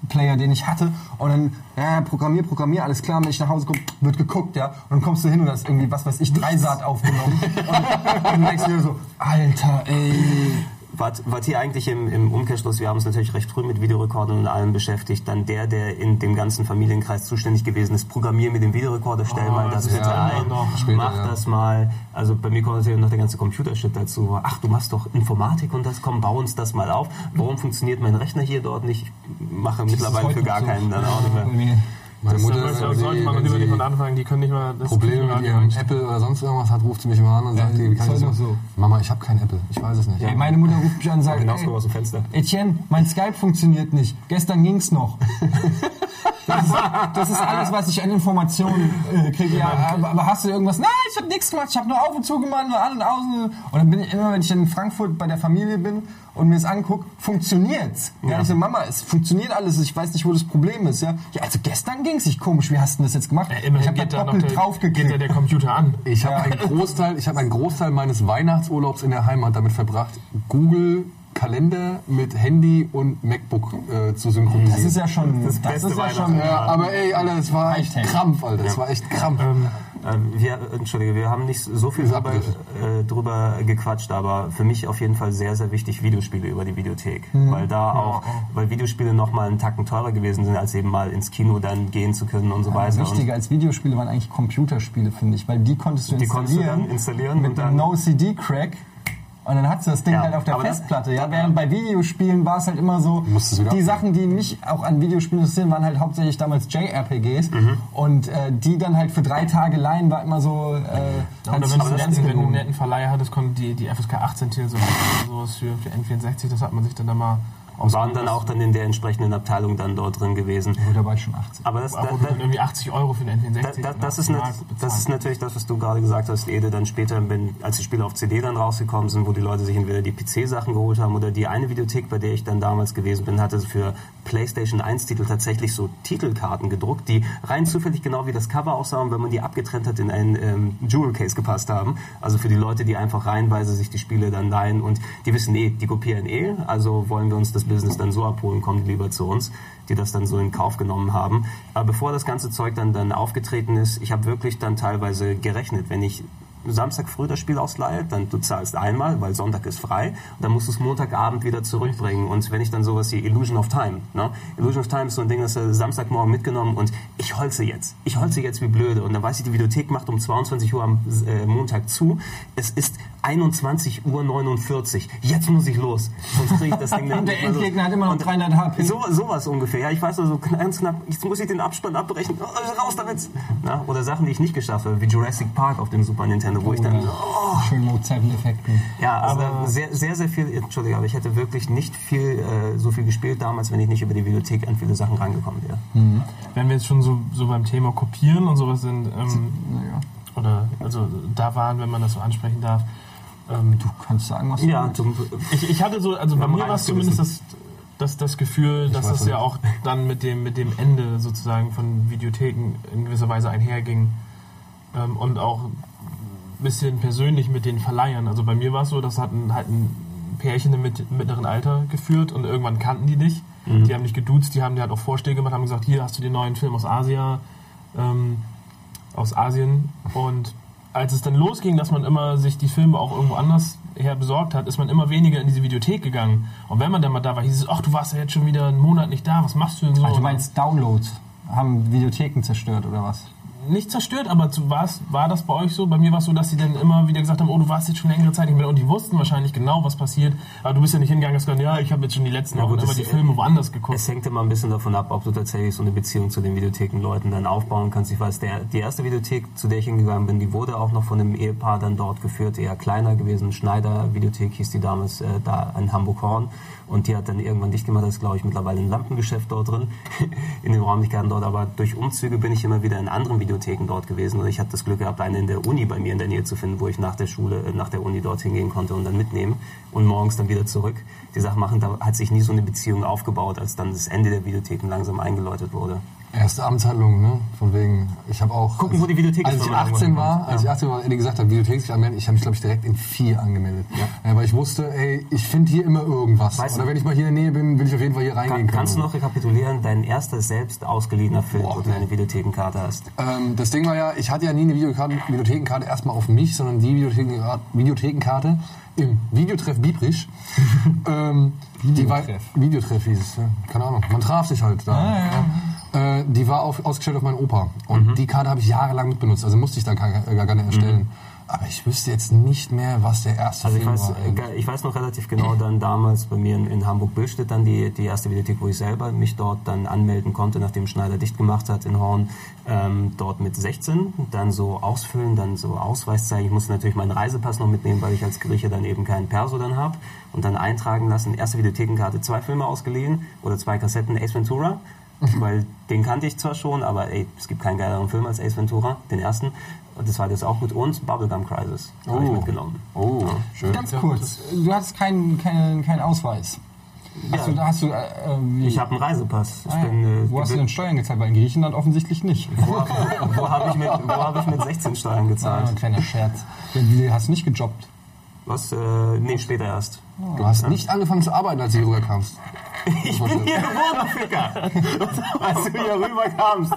Videoplayer, den ich hatte. Und dann, ja, programmier, programmier, alles klar, wenn ich nach Hause komme, wird geguckt, ja. Und dann kommst du hin und hast irgendwie, was weiß ich, drei Saat aufgenommen. und, <laughs> und du denkst dir so, Alter, ey. Wart, wart ihr eigentlich im, im Umkehrschluss, wir haben uns natürlich recht früh mit Videorekordern und allem beschäftigt, dann der, der in dem ganzen Familienkreis zuständig gewesen ist, programmier mit dem Videorekorder, stell Oh, mal das das bitte ja ein, später, mach ja. das mal. Also bei mir kommt natürlich noch der ganze Computershit dazu. Ach, du machst doch Informatik und das, komm, bau uns das mal auf. Warum funktioniert mein Rechner hier dort nicht? Ich mache mittlerweile für gar keinen dann auch nicht mehr. Meine Mutter, Das wenn sollte man nicht wenn von Anfang, die können nicht mal das Probleme mit ihrem. Apple oder sonst irgendwas hat, ruft sie mich mal an und sagt, Ja, wie kann ich ist so? halt so. Mama, ich habe kein Apple. Ich weiß es nicht. Ey, meine Mutter ruft mich an und sagt, ey, aus dem Fenster. Etienne, mein Skype funktioniert nicht. Gestern ging's noch. <laughs> Das ist, das ist alles, was ich an Informationen äh, kriege. Ja, aber, aber hast du irgendwas? Nein, ich habe nichts gemacht. Ich habe nur auf und zu gemacht, nur an und außen. Und dann bin ich immer, wenn ich in Frankfurt bei der Familie bin und mir das angucke, funktioniert's. Ja. Ja. ich so, Mama, es funktioniert alles. Ich weiß nicht, wo das Problem ist. Ja, ja also gestern ging's. Ich komisch. Wie hast du das jetzt gemacht? Ja, ich habe geht da doppelt drauf geht gekriegt. ja der Computer an. Ich habe einen Großteil, ich habe einen Großteil meines Weihnachtsurlaubs in der Heimat damit verbracht, Google Kalender mit Handy und MacBook äh, zu synchronisieren. Das ist ja schon, das, beste ist ja schon. ja, aber ey, Alter, es war echt. Krampf, Alter. Es war echt Krampf. Ähm, wir, Entschuldige, wir haben nicht so viel drüber, äh, drüber gequatscht, aber für mich auf jeden Fall sehr, sehr wichtig Videospiele über die Videothek. Mhm. Weil da auch, weil Videospiele nochmal einen Tacken teurer gewesen sind, als eben mal ins Kino dann gehen zu können und so weiter. Wichtiger als Videospiele waren eigentlich Computerspiele, finde ich, weil die konntest du Die konntest du installieren, dann installieren mit und dann- No-CD-Crack und dann hast du das Ding Ja, halt auf der aber das- Festplatte. Ja, während bei Videospielen war es halt immer so, die. Sachen, die mich auch an Videospielen interessieren, waren halt hauptsächlich damals JRPGs Mhm. und äh, die dann halt für drei Tage leihen war immer so... Äh, hat Oder wenn du, wenn du einen netten Verleiher hattest, konnte die, die FSK 18 Titel so sowas für, für N64, das hat man sich dann da mal und waren dann auch dann in der entsprechenden Abteilung dann dort drin gewesen. Oh, da war ich schon 18. Aber das, da, da, irgendwie 80 Euro für den da, N64. da, das, ist bezahlt. das ist natürlich das, was du gerade gesagt hast, Ede, dann später, wenn, als die Spiele auf CD dann rausgekommen sind, wo die Leute sich entweder die PC-Sachen geholt haben oder die eine Videothek, bei der ich dann damals gewesen bin, hatte für PlayStation 1-Titel tatsächlich so Titelkarten gedruckt, die rein zufällig genau wie das Cover aussahen, wenn man die abgetrennt hat, in einen ähm, Jewel Case gepasst haben. Also für die Leute, die einfach reihenweise sich die Spiele dann leihen und die wissen eh, die kopieren eh, also wollen wir uns das Business dann so abholen, kommen die lieber zu uns, die das dann so in Kauf genommen haben. Aber bevor das ganze Zeug dann, dann aufgetreten ist, ich habe wirklich dann teilweise gerechnet, wenn ich Samstag früh das Spiel ausleihe, dann du zahlst einmal, weil Sonntag ist frei, und dann musst du es Montagabend wieder zurückbringen. Und wenn ich dann sowas wie Illusion of Time, ne? Illusion of Time ist so ein Ding, das Samstagmorgen mitgenommen und ich holze jetzt. Ich holze jetzt wie blöde. Und dann weiß ich, die Videothek macht um 22 Uhr am äh, Montag zu. Es ist 21 Uhr 49. Jetzt muss ich los. Sonst kriege ich das Ding Und <laughs> der nicht los. Endgegner hat immer noch Und 300 HP. So, sowas ungefähr. Ja, ich weiß also ganz knapp, jetzt muss ich den Abspann abbrechen. Oh, raus damit. Na, oder Sachen, die ich nicht geschafft habe, wie Jurassic Park auf dem Super Nintendo, wo ich dann so, oh, Schön Mozart-Effekten. ja, also da sehr, sehr, sehr viel, Entschuldige, aber ich hätte wirklich nicht viel, äh, so viel gespielt damals, wenn ich nicht über die Videothek an viele Sachen rangekommen wäre. Wenn wir jetzt schon so, so beim Thema Kopieren und sowas sind, ähm, Naja, oder also da waren, wenn man das so ansprechen darf, ähm, du kannst sagen, was du Ja, du, Ich, ich hatte so, also bei mir war es zumindest das, das, das Gefühl, dass weiß das nicht. ja auch dann mit dem, mit dem Ende sozusagen von Videotheken in gewisser Weise einherging ähm, und auch ein bisschen persönlich mit den Verleihern. Also bei mir war es so, das hat ein, halt ein Pärchen im mit, mittleren Alter geführt und irgendwann kannten die dich. Die haben dich geduzt, die haben dir halt auch Vorschläge gemacht, haben gesagt, hier hast du den neuen Film aus Asia, ähm, aus Asien und als es dann losging, dass man immer sich die Filme auch irgendwo anders her besorgt hat, ist man immer weniger in diese Videothek gegangen. Und wenn man dann mal da war, hieß es, ach, du warst ja jetzt schon wieder einen Monat nicht da, was machst du denn so? Ach, du meinst Downloads haben Videotheken zerstört oder was? Nicht zerstört, aber zu, war das bei euch so? Bei mir war es so, dass sie dann immer wieder gesagt haben, oh, du warst jetzt schon längere Zeit nicht mehr. Und die wussten wahrscheinlich genau, was passiert. Aber du bist ja nicht hingegangen und hast gesagt, ja, ich habe jetzt schon die letzten Ja, Wochen gut, immer die Filme woanders geguckt. Es hängt immer ein bisschen davon ab, ob du tatsächlich so eine Beziehung zu den Videothekenleuten dann aufbauen kannst. Ich weiß, der, die erste Videothek, zu der ich hingegangen bin, die wurde auch noch von einem Ehepaar dann dort geführt, eher kleiner gewesen. Schneider Videothek hieß die damals äh, da in Hamburg-Horn. Und die hat dann irgendwann dicht gemacht, das ist glaube ich mittlerweile ein Lampengeschäft dort drin, <laughs> in den Räumlichkeiten dort. Aber durch Umzüge bin ich immer wieder in anderen Videotheken dort gewesen. Und ich hatte das Glück gehabt, eine in der Uni bei mir in der Nähe zu finden, wo ich nach der Schule, äh, nach der Uni dorthin gehen konnte und dann mitnehmen und morgens dann wieder zurück. Die Sache machen, da hat sich nie so eine Beziehung aufgebaut, als dann das Ende der Videotheken langsam eingeläutet wurde. Erste Amtshandlung, ne? Von wegen, ich habe auch. Gucken, wo die Videothek als ist, ich wenn man 18 irgendwo war, als ich 18 war, Eddie gesagt hat, Videothek sich anmelden, ich habe mich, glaube ich, direkt in vier angemeldet. Ja. weil ich wusste, ey, ich finde hier immer irgendwas. Weißt du- Oder wenn ich mal hier in der Nähe bin, will ich auf jeden Fall hier reingehen Kann, kannst du können. noch rekapitulieren, dein erster selbst ausgeliehener Film, Boah. wo du eine Videothekenkarte hast? Ähm, das Ding war ja, ich hatte ja nie eine Videothekenkarte erstmal auf mich, sondern die Videothekenkarte, Videothekenkarte im Videotreff Biebrich. <laughs> ähm, Videotreff. Videotreff hieß es, ja. keine Ahnung. Man traf sich halt da. Äh, die war auf, ausgestellt auf meinen Opa. Und Mhm. die Karte habe ich jahrelang mitbenutzt, also musste ich da gar, gar gar nicht erstellen. Aber ich wüsste jetzt nicht mehr, was der erste Mhm. Also ich Film weiß, war. äh, ich weiß noch relativ genau dann damals bei mir in, in Hamburg-Billstedt dann die, die erste Videothek, wo ich selber mich dort dann anmelden konnte, nachdem Schneider dicht gemacht hat in Horn, ähm, dort mit 16, dann so ausfüllen, dann so Ausweis zeigen. Ich musste natürlich meinen Reisepass noch mitnehmen, weil ich als Grieche dann eben keinen Perso dann habe und dann eintragen lassen. Erste Videothekenkarte, zwei Filme ausgeliehen oder zwei Kassetten Ace Ventura. <laughs> weil den kannte ich zwar schon, aber ey, es gibt keinen geileren Film als Ace Ventura, den ersten. Und das war das auch gut. Und Bubblegum Crisis habe ich Oh. mitgenommen. Oh, schön. Ganz kurz, du hattest keinen keinen keinen Ausweis. Hast Ja. du, hast du, äh, äh? Ich habe einen Reisepass. Ich Ah, ja. bin, äh, Wo hast du denn Steuern gezahlt? Weil in Griechenland offensichtlich nicht. wo, wo habe ich, mit- wo hab ich mit 16 Steuern Ah, gezahlt? ein kleiner Scherz. Wie, hast du nicht gejobbt? Was? Äh, nee, später erst. Du hast nicht angefangen zu arbeiten, als du hier rüberkamst. <laughs> Ich bin hier geboren, Ficker. <laughs> Als du hier rüberkamst.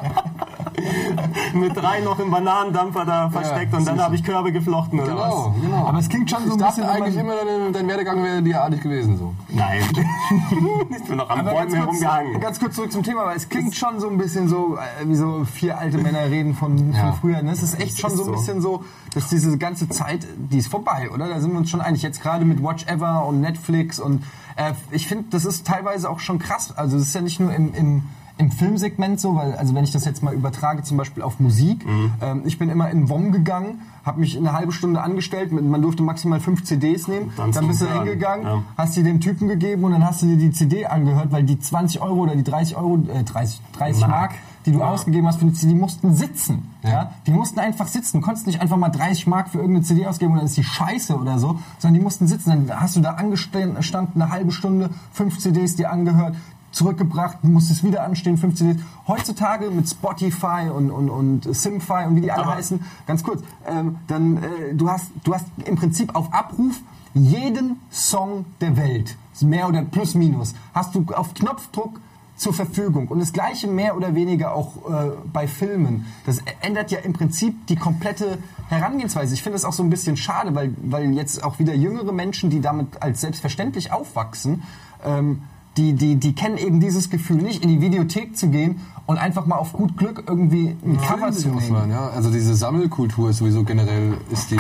<laughs> Mit drei noch im Bananendampfer da versteckt und dann habe ich Körbe geflochten oder Genau, genau. Aber es klingt schon so ich ein bisschen... eigentlich immer, dein, dein Werdegang wäre derartig gewesen so. was? Nein. <laughs> ich bin noch am Aber Bäumen ganz kurz, herumgehangen. ganz kurz zurück zum Thema, weil es klingt schon so ein bisschen so, äh, wie so vier alte Männer reden von, von Ja. früher. Ne? Es ist echt schon ist so ein bisschen so, dass diese ganze Zeit, die ist vorbei, oder? Da sind wir uns schon einig. Jetzt gerade mit Watch Ever und Netflix und äh, ich finde, das ist teilweise auch schon krass. Also es ist ja nicht nur im, im im Filmsegment so, weil, also wenn ich das jetzt mal übertrage, zum Beispiel auf Musik, Mhm. ähm, ich bin immer in WOM gegangen, habe mich eine halbe Stunde angestellt, man durfte maximal fünf CDs nehmen, Dann dann, bist du hingegangen, ja. hast die dem Typen gegeben und dann hast du dir die CD angehört, weil die 20 Euro oder die 30 Euro, äh, 30, 30 Mark, Mark. die du ausgegeben hast für die CD, die mussten sitzen. Ja. Die mussten einfach sitzen. Du konntest nicht einfach mal 30 Mark für irgendeine CD ausgeben und dann ist die scheiße oder so, sondern die mussten sitzen. Dann hast du da angestanden, eine halbe Stunde, fünf CDs dir angehört, zurückgebracht, du musstest wieder anstehen, fünf CDs. Heutzutage mit Spotify und, und, und Simfy und wie die alle Aber- heißen, ganz kurz, ähm, dann äh, du hast du hast im Prinzip auf Abruf jeden Song der Welt, mehr oder plus minus, hast du auf Knopfdruck zur Verfügung. Und das gleiche mehr oder weniger auch äh, bei Filmen. Das ändert ja im Prinzip die komplette Herangehensweise. Ich finde es auch so ein bisschen schade, weil, weil jetzt auch wieder jüngere Menschen, die damit als selbstverständlich aufwachsen, ähm, die, die, die kennen eben dieses Gefühl nicht, in die Videothek zu gehen und einfach mal auf gut Glück irgendwie ein Cover zu nehmen. Auswahl, ja. Also diese Sammelkultur ist sowieso generell ist die.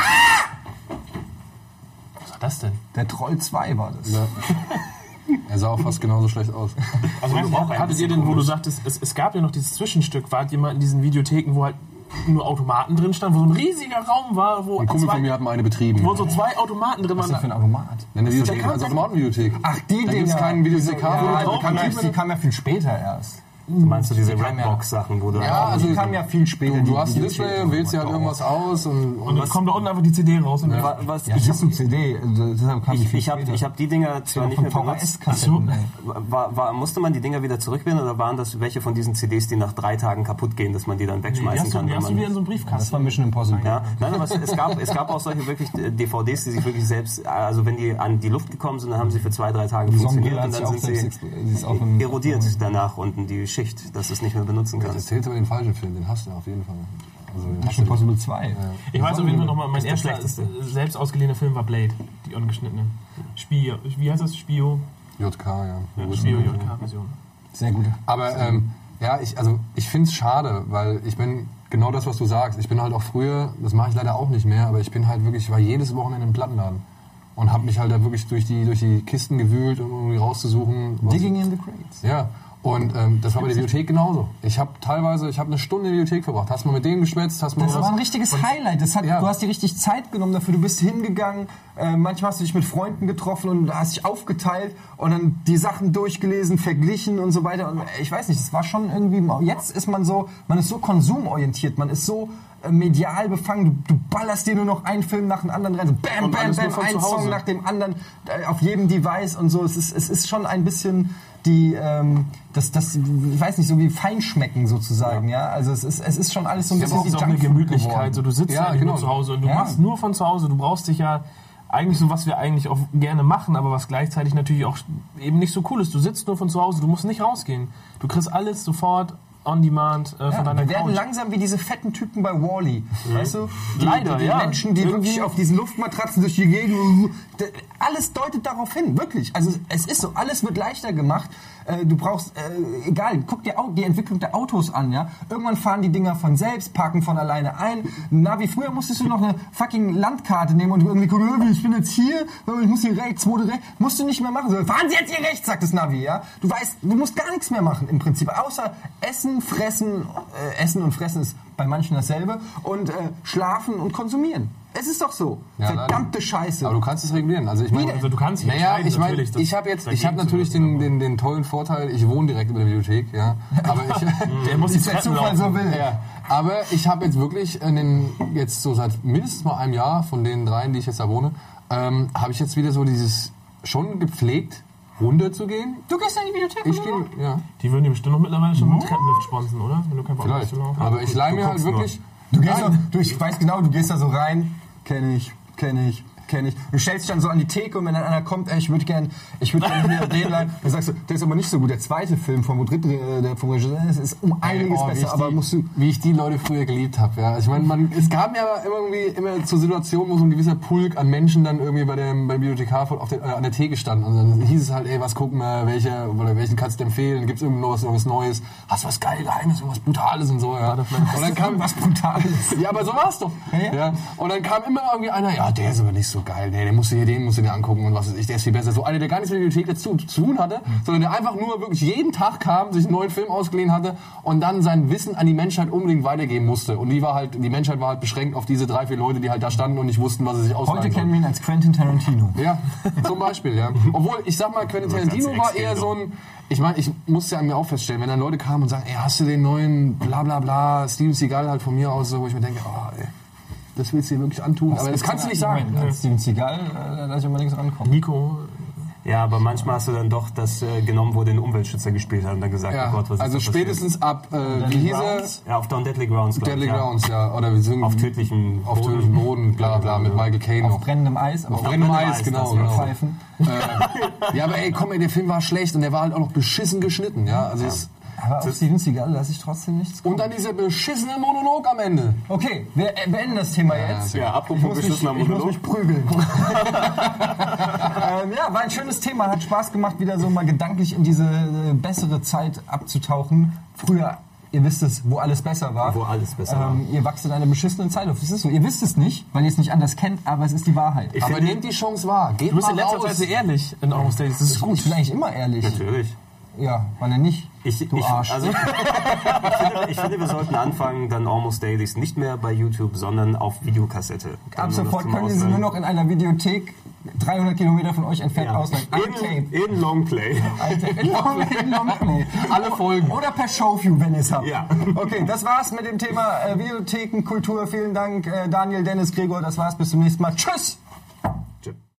Was war das denn? Der Troll 2 war das. Ja. <laughs> Er sah auch fast genauso schlecht aus. Also hattet ihr denn, wo du sagtest, es, es gab ja noch dieses Zwischenstück, wart ihr mal in diesen Videotheken, wo halt nur Automaten drin standen, wo so ein riesiger Raum war, wo, Ein Kumpel zwei, von mir hat mal eine betrieben. wo so zwei Automaten drin Was ist das für ein waren. Automat? Eine Videothek, also Automatenvideothek. Ach, die Da Dinger. gibt's keinen Videothekar. Ja, die kam ja viel später erst. Meinst du diese Die kam ja- Redbox-Sachen, wo du Ja, also die kam ja viel später. Du, die du hast ein. Display und wählst dir halt irgendwas aus und, Und dann kommt da unten einfach die CD raus. Und Wa- was, Ja, ich das ist eine CD. also Deshalb kam die ich, viel ich habe ich hab die Dinger zwar nicht mehr benutzt. Ey. War, war, musste man die Dinger wieder zurückbinden oder waren das welche von diesen CDs, die nach drei Tagen kaputt gehen, dass man die dann die wegschmeißen hast du, kann? die hast du wieder in so einem Das Briefkasten. war Mission Impossible. Ja, nein, aber es, es, gab, es gab auch solche wirklich DVDs, die sich wirklich selbst, also wenn die an die Luft gekommen sind, dann haben sie für zwei, drei Tage Die funktioniert und dann sind sie die erodiert danach unten die Schicht, dass du es nicht mehr benutzen Das kannst. erzählst aber den falschen Film, den hast du auf jeden Fall. Also, Mission du Impossible 2. Ich weiß auf jeden Fall nochmal, mein erster selbst ausgeliehener Film war Blade, die ungeschnittene. Spio, wie heißt das? Spio? JK, ja. Ja, Spio JK-Version. Sehr gut. Aber ähm, ja, ich, also ich finde es schade, weil ich bin genau das, was du sagst. Ich bin halt auch früher, das mache ich leider auch nicht mehr, aber ich bin halt wirklich, ich war jedes Wochenende im Plattenladen und habe mich halt da wirklich durch die, durch die Kisten gewühlt, um irgendwie rauszusuchen. Digging in the Crates. Ja, und ähm, das war bei der Bibliothek genauso. Ich habe teilweise, ich habe eine Stunde in der Bibliothek verbracht. Hast mal mit denen geschwätzt, hast mal Das was- war ein richtiges Highlight. Das hat, Ja. Du hast dir richtig Zeit genommen dafür. Du bist hingegangen. Äh, manchmal hast du dich mit Freunden getroffen und hast dich aufgeteilt und dann die Sachen durchgelesen, verglichen und so weiter. Und äh, ich weiß nicht, es war schon irgendwie. Jetzt ist man so, man ist so konsumorientiert, man ist so medial befangen. Du, du ballerst dir nur noch einen Film nach dem anderen rein. So bam, bam, bam, von ein. Song nach dem anderen äh, auf jedem Device und so. Es ist, es ist schon ein bisschen die, ähm, das, das, ich weiß nicht, so wie Feinschmecken sozusagen, ja. Also es ist, es ist schon alles so ein bisschen ist wie auch eine Gemütlichkeit. geworden. So, du sitzt Ja, ja, eigentlich genau. zu Hause und du Ja. machst nur von zu Hause. Du brauchst dich ja eigentlich so, was wir eigentlich auch gerne machen, aber was gleichzeitig natürlich auch eben nicht so cool ist. Du sitzt nur von zu Hause, du musst nicht rausgehen. Du kriegst alles sofort on demand äh, Ja, von deiner wir werden Couch. langsam wie diese fetten Typen bei Wally. Weißt du? Die, Leider, die, die ja. Menschen, die Irgendwie- wirklich auf diesen Luftmatratzen durch die Gegend. Alles deutet darauf hin, wirklich. Also es ist so, alles wird leichter gemacht. Äh, Du brauchst, äh, egal, guck dir auch die Entwicklung der Autos an, ja. Irgendwann fahren die Dinger von selbst, parken von alleine ein. Na, wie früher musstest du noch eine fucking Landkarte nehmen und irgendwie gucken, äh, ich bin jetzt hier, ich muss hier rechts, wo rechts. Musst du nicht mehr machen. Fahren Sie jetzt hier rechts, sagt das Navi, ja. Du weißt, du musst gar nichts mehr machen im Prinzip, außer essen, fressen, äh, essen und fressen ist bei manchen dasselbe und äh, schlafen und konsumieren. Es ist doch so. Ja, Verdammte leider. Scheiße. Aber du kannst es regulieren. Also ich meine, Also du kannst naja, ich meine, ich habe jetzt, ich habe natürlich den, den, den tollen Vorteil, ich wohne direkt über der Bibliothek, ja. Aber ich, <laughs> Der <laughs> muss die Treppen Zufall laufen. so will. ja, aber ich habe jetzt wirklich in den, jetzt so seit mindestens mal einem Jahr von den dreien, die ich jetzt da wohne, ähm, habe ich jetzt wieder so dieses schon gepflegt runter zu gehen. Du gehst in die Bibliothek? Ich gehe, ja, Die würden dir bestimmt noch mittlerweile schon mit Treppenlift sponsern, oder? Wenn du keinen Bock hast vielleicht. Aber ich leih mir halt wirklich. Du gehst Nein. da, du, ich weiß genau, du gehst da so rein, kenne ich, kenne ich, kenne ich. Du stellst dich dann so an die Theke und wenn dann einer kommt, ey, ich würde gern, ich würde gerne hier <laughs> den leihen, dann sagst du, der ist aber nicht so gut. Der zweite Film vom dritten, äh, der vom Regisseur, ist um einiges Oh, besser, aber die, musst du, wie ich die Leute früher geliebt habe. Ja. Ich meine, man, es kam ja irgendwie immer zur Situation, wo so ein gewisser Pulk an Menschen dann irgendwie bei dem, beim Bibliothekar auf der, äh, an der Theke standen. Und dann hieß es halt, ey, was gucken wir, welche, oder welchen kannst du empfehlen? Gibt's irgendwas, irgendwas Neues? Hast du was geil, Geheimes, irgendwas Brutales und so, ja. Und dann kam was Brutales. <laughs> ja, aber so war's doch. Ja, ja. Ja. Und dann kam immer irgendwie einer, ja, der ist aber nicht so so geil, nee, der musste hier, den musst du dir angucken und was ich, der ist viel besser. So einer, der gar nichts mit der Bibliothek dazu zu tun hatte, sondern der einfach nur wirklich jeden Tag kam, sich einen neuen Film ausgeliehen hatte und dann sein Wissen an die Menschheit unbedingt weitergeben musste. Und die war halt, die Menschheit war halt beschränkt auf diese drei, vier Leute, die halt da standen und nicht wussten, was sie sich ausleihen Heute kennen wir ihn als Quentin Tarantino. Ja, zum Beispiel, ja. <laughs> Obwohl, ich sag mal, Quentin Tarantino war eher so ein. Ich meine, ich musste ja an mir auch feststellen, wenn dann Leute kamen und sagen, ey, hast du den neuen bla bla bla, Steven Seagal halt von mir aus, so, wo ich mir denke, oh, ey, das willst du dir wirklich antun. Aber das kannst du nicht sagen. Als Steven Seagal, äh, da lasse ich mal nichts rankommen. Nico, Ja, aber manchmal hast du dann doch das äh, genommen, wo den Umweltschützer gespielt hat und dann gesagt, Ja, oh Gott, was ist also da passiert? spätestens ab, äh, wie hieß er? Ja, auf Down Deadly Grounds, Deadly ich, ja. Grounds, ja. Oder wir sind Auf tödlichem auf Boden. tödlichem Boden, bla bla, mit Michael Caine Auf noch. brennendem Eis, aber Auf auch brennendem brennendem Eis, Eis, genau, das genau. Pfeifen. Ja, aber ey, komm, ey, der Film war schlecht und der war halt auch noch beschissen geschnitten, ja. Also es, Aber auf Steven Seagal lasse ich trotzdem nichts und dann dieser beschissene Monolog am Ende. Okay, wir beenden das Thema jetzt. Ja, apropos beschissener ich muss Monolog. mich prügeln. <laughs> ähm, ja, war ein schönes Thema. Hat Spaß gemacht, wieder so mal gedanklich in diese äh, bessere Zeit abzutauchen. Früher, ihr wisst es, wo alles besser war. Wo alles besser ähm, Ihr wachst in einer beschissenen Zeit auf. Das ist so. Ihr wisst es nicht, weil ihr es nicht anders kennt, aber es ist die Wahrheit. Ich Aber finde- nehmt die Chance wahr. Geht du bist mal in letzter. Zeit sehr ehrlich in Almost Days. Das ist gut. Ich bin eigentlich immer ehrlich. Natürlich. Ja, wann denn nicht? Ich, du ich, Arsch. Also, ich, <laughs> finde, ich finde, wir sollten anfangen, dann Almost Dailies nicht mehr bei YouTube, sondern auf Videokassette. Dann Ab sofort können Sie sie nur noch in einer Videothek 300 Kilometer von euch entfernt ja. ausleihen. In, in Longplay. In Long, in Longplay. <laughs> Alle Folgen. Oder per Showview, wenn ihr es habt. Ja. Okay, das war's mit dem Thema äh, Videotheken, Kultur. Vielen Dank, äh, Daniel, Dennis, Gregor. Das war's. Bis zum nächsten Mal. Tschüss!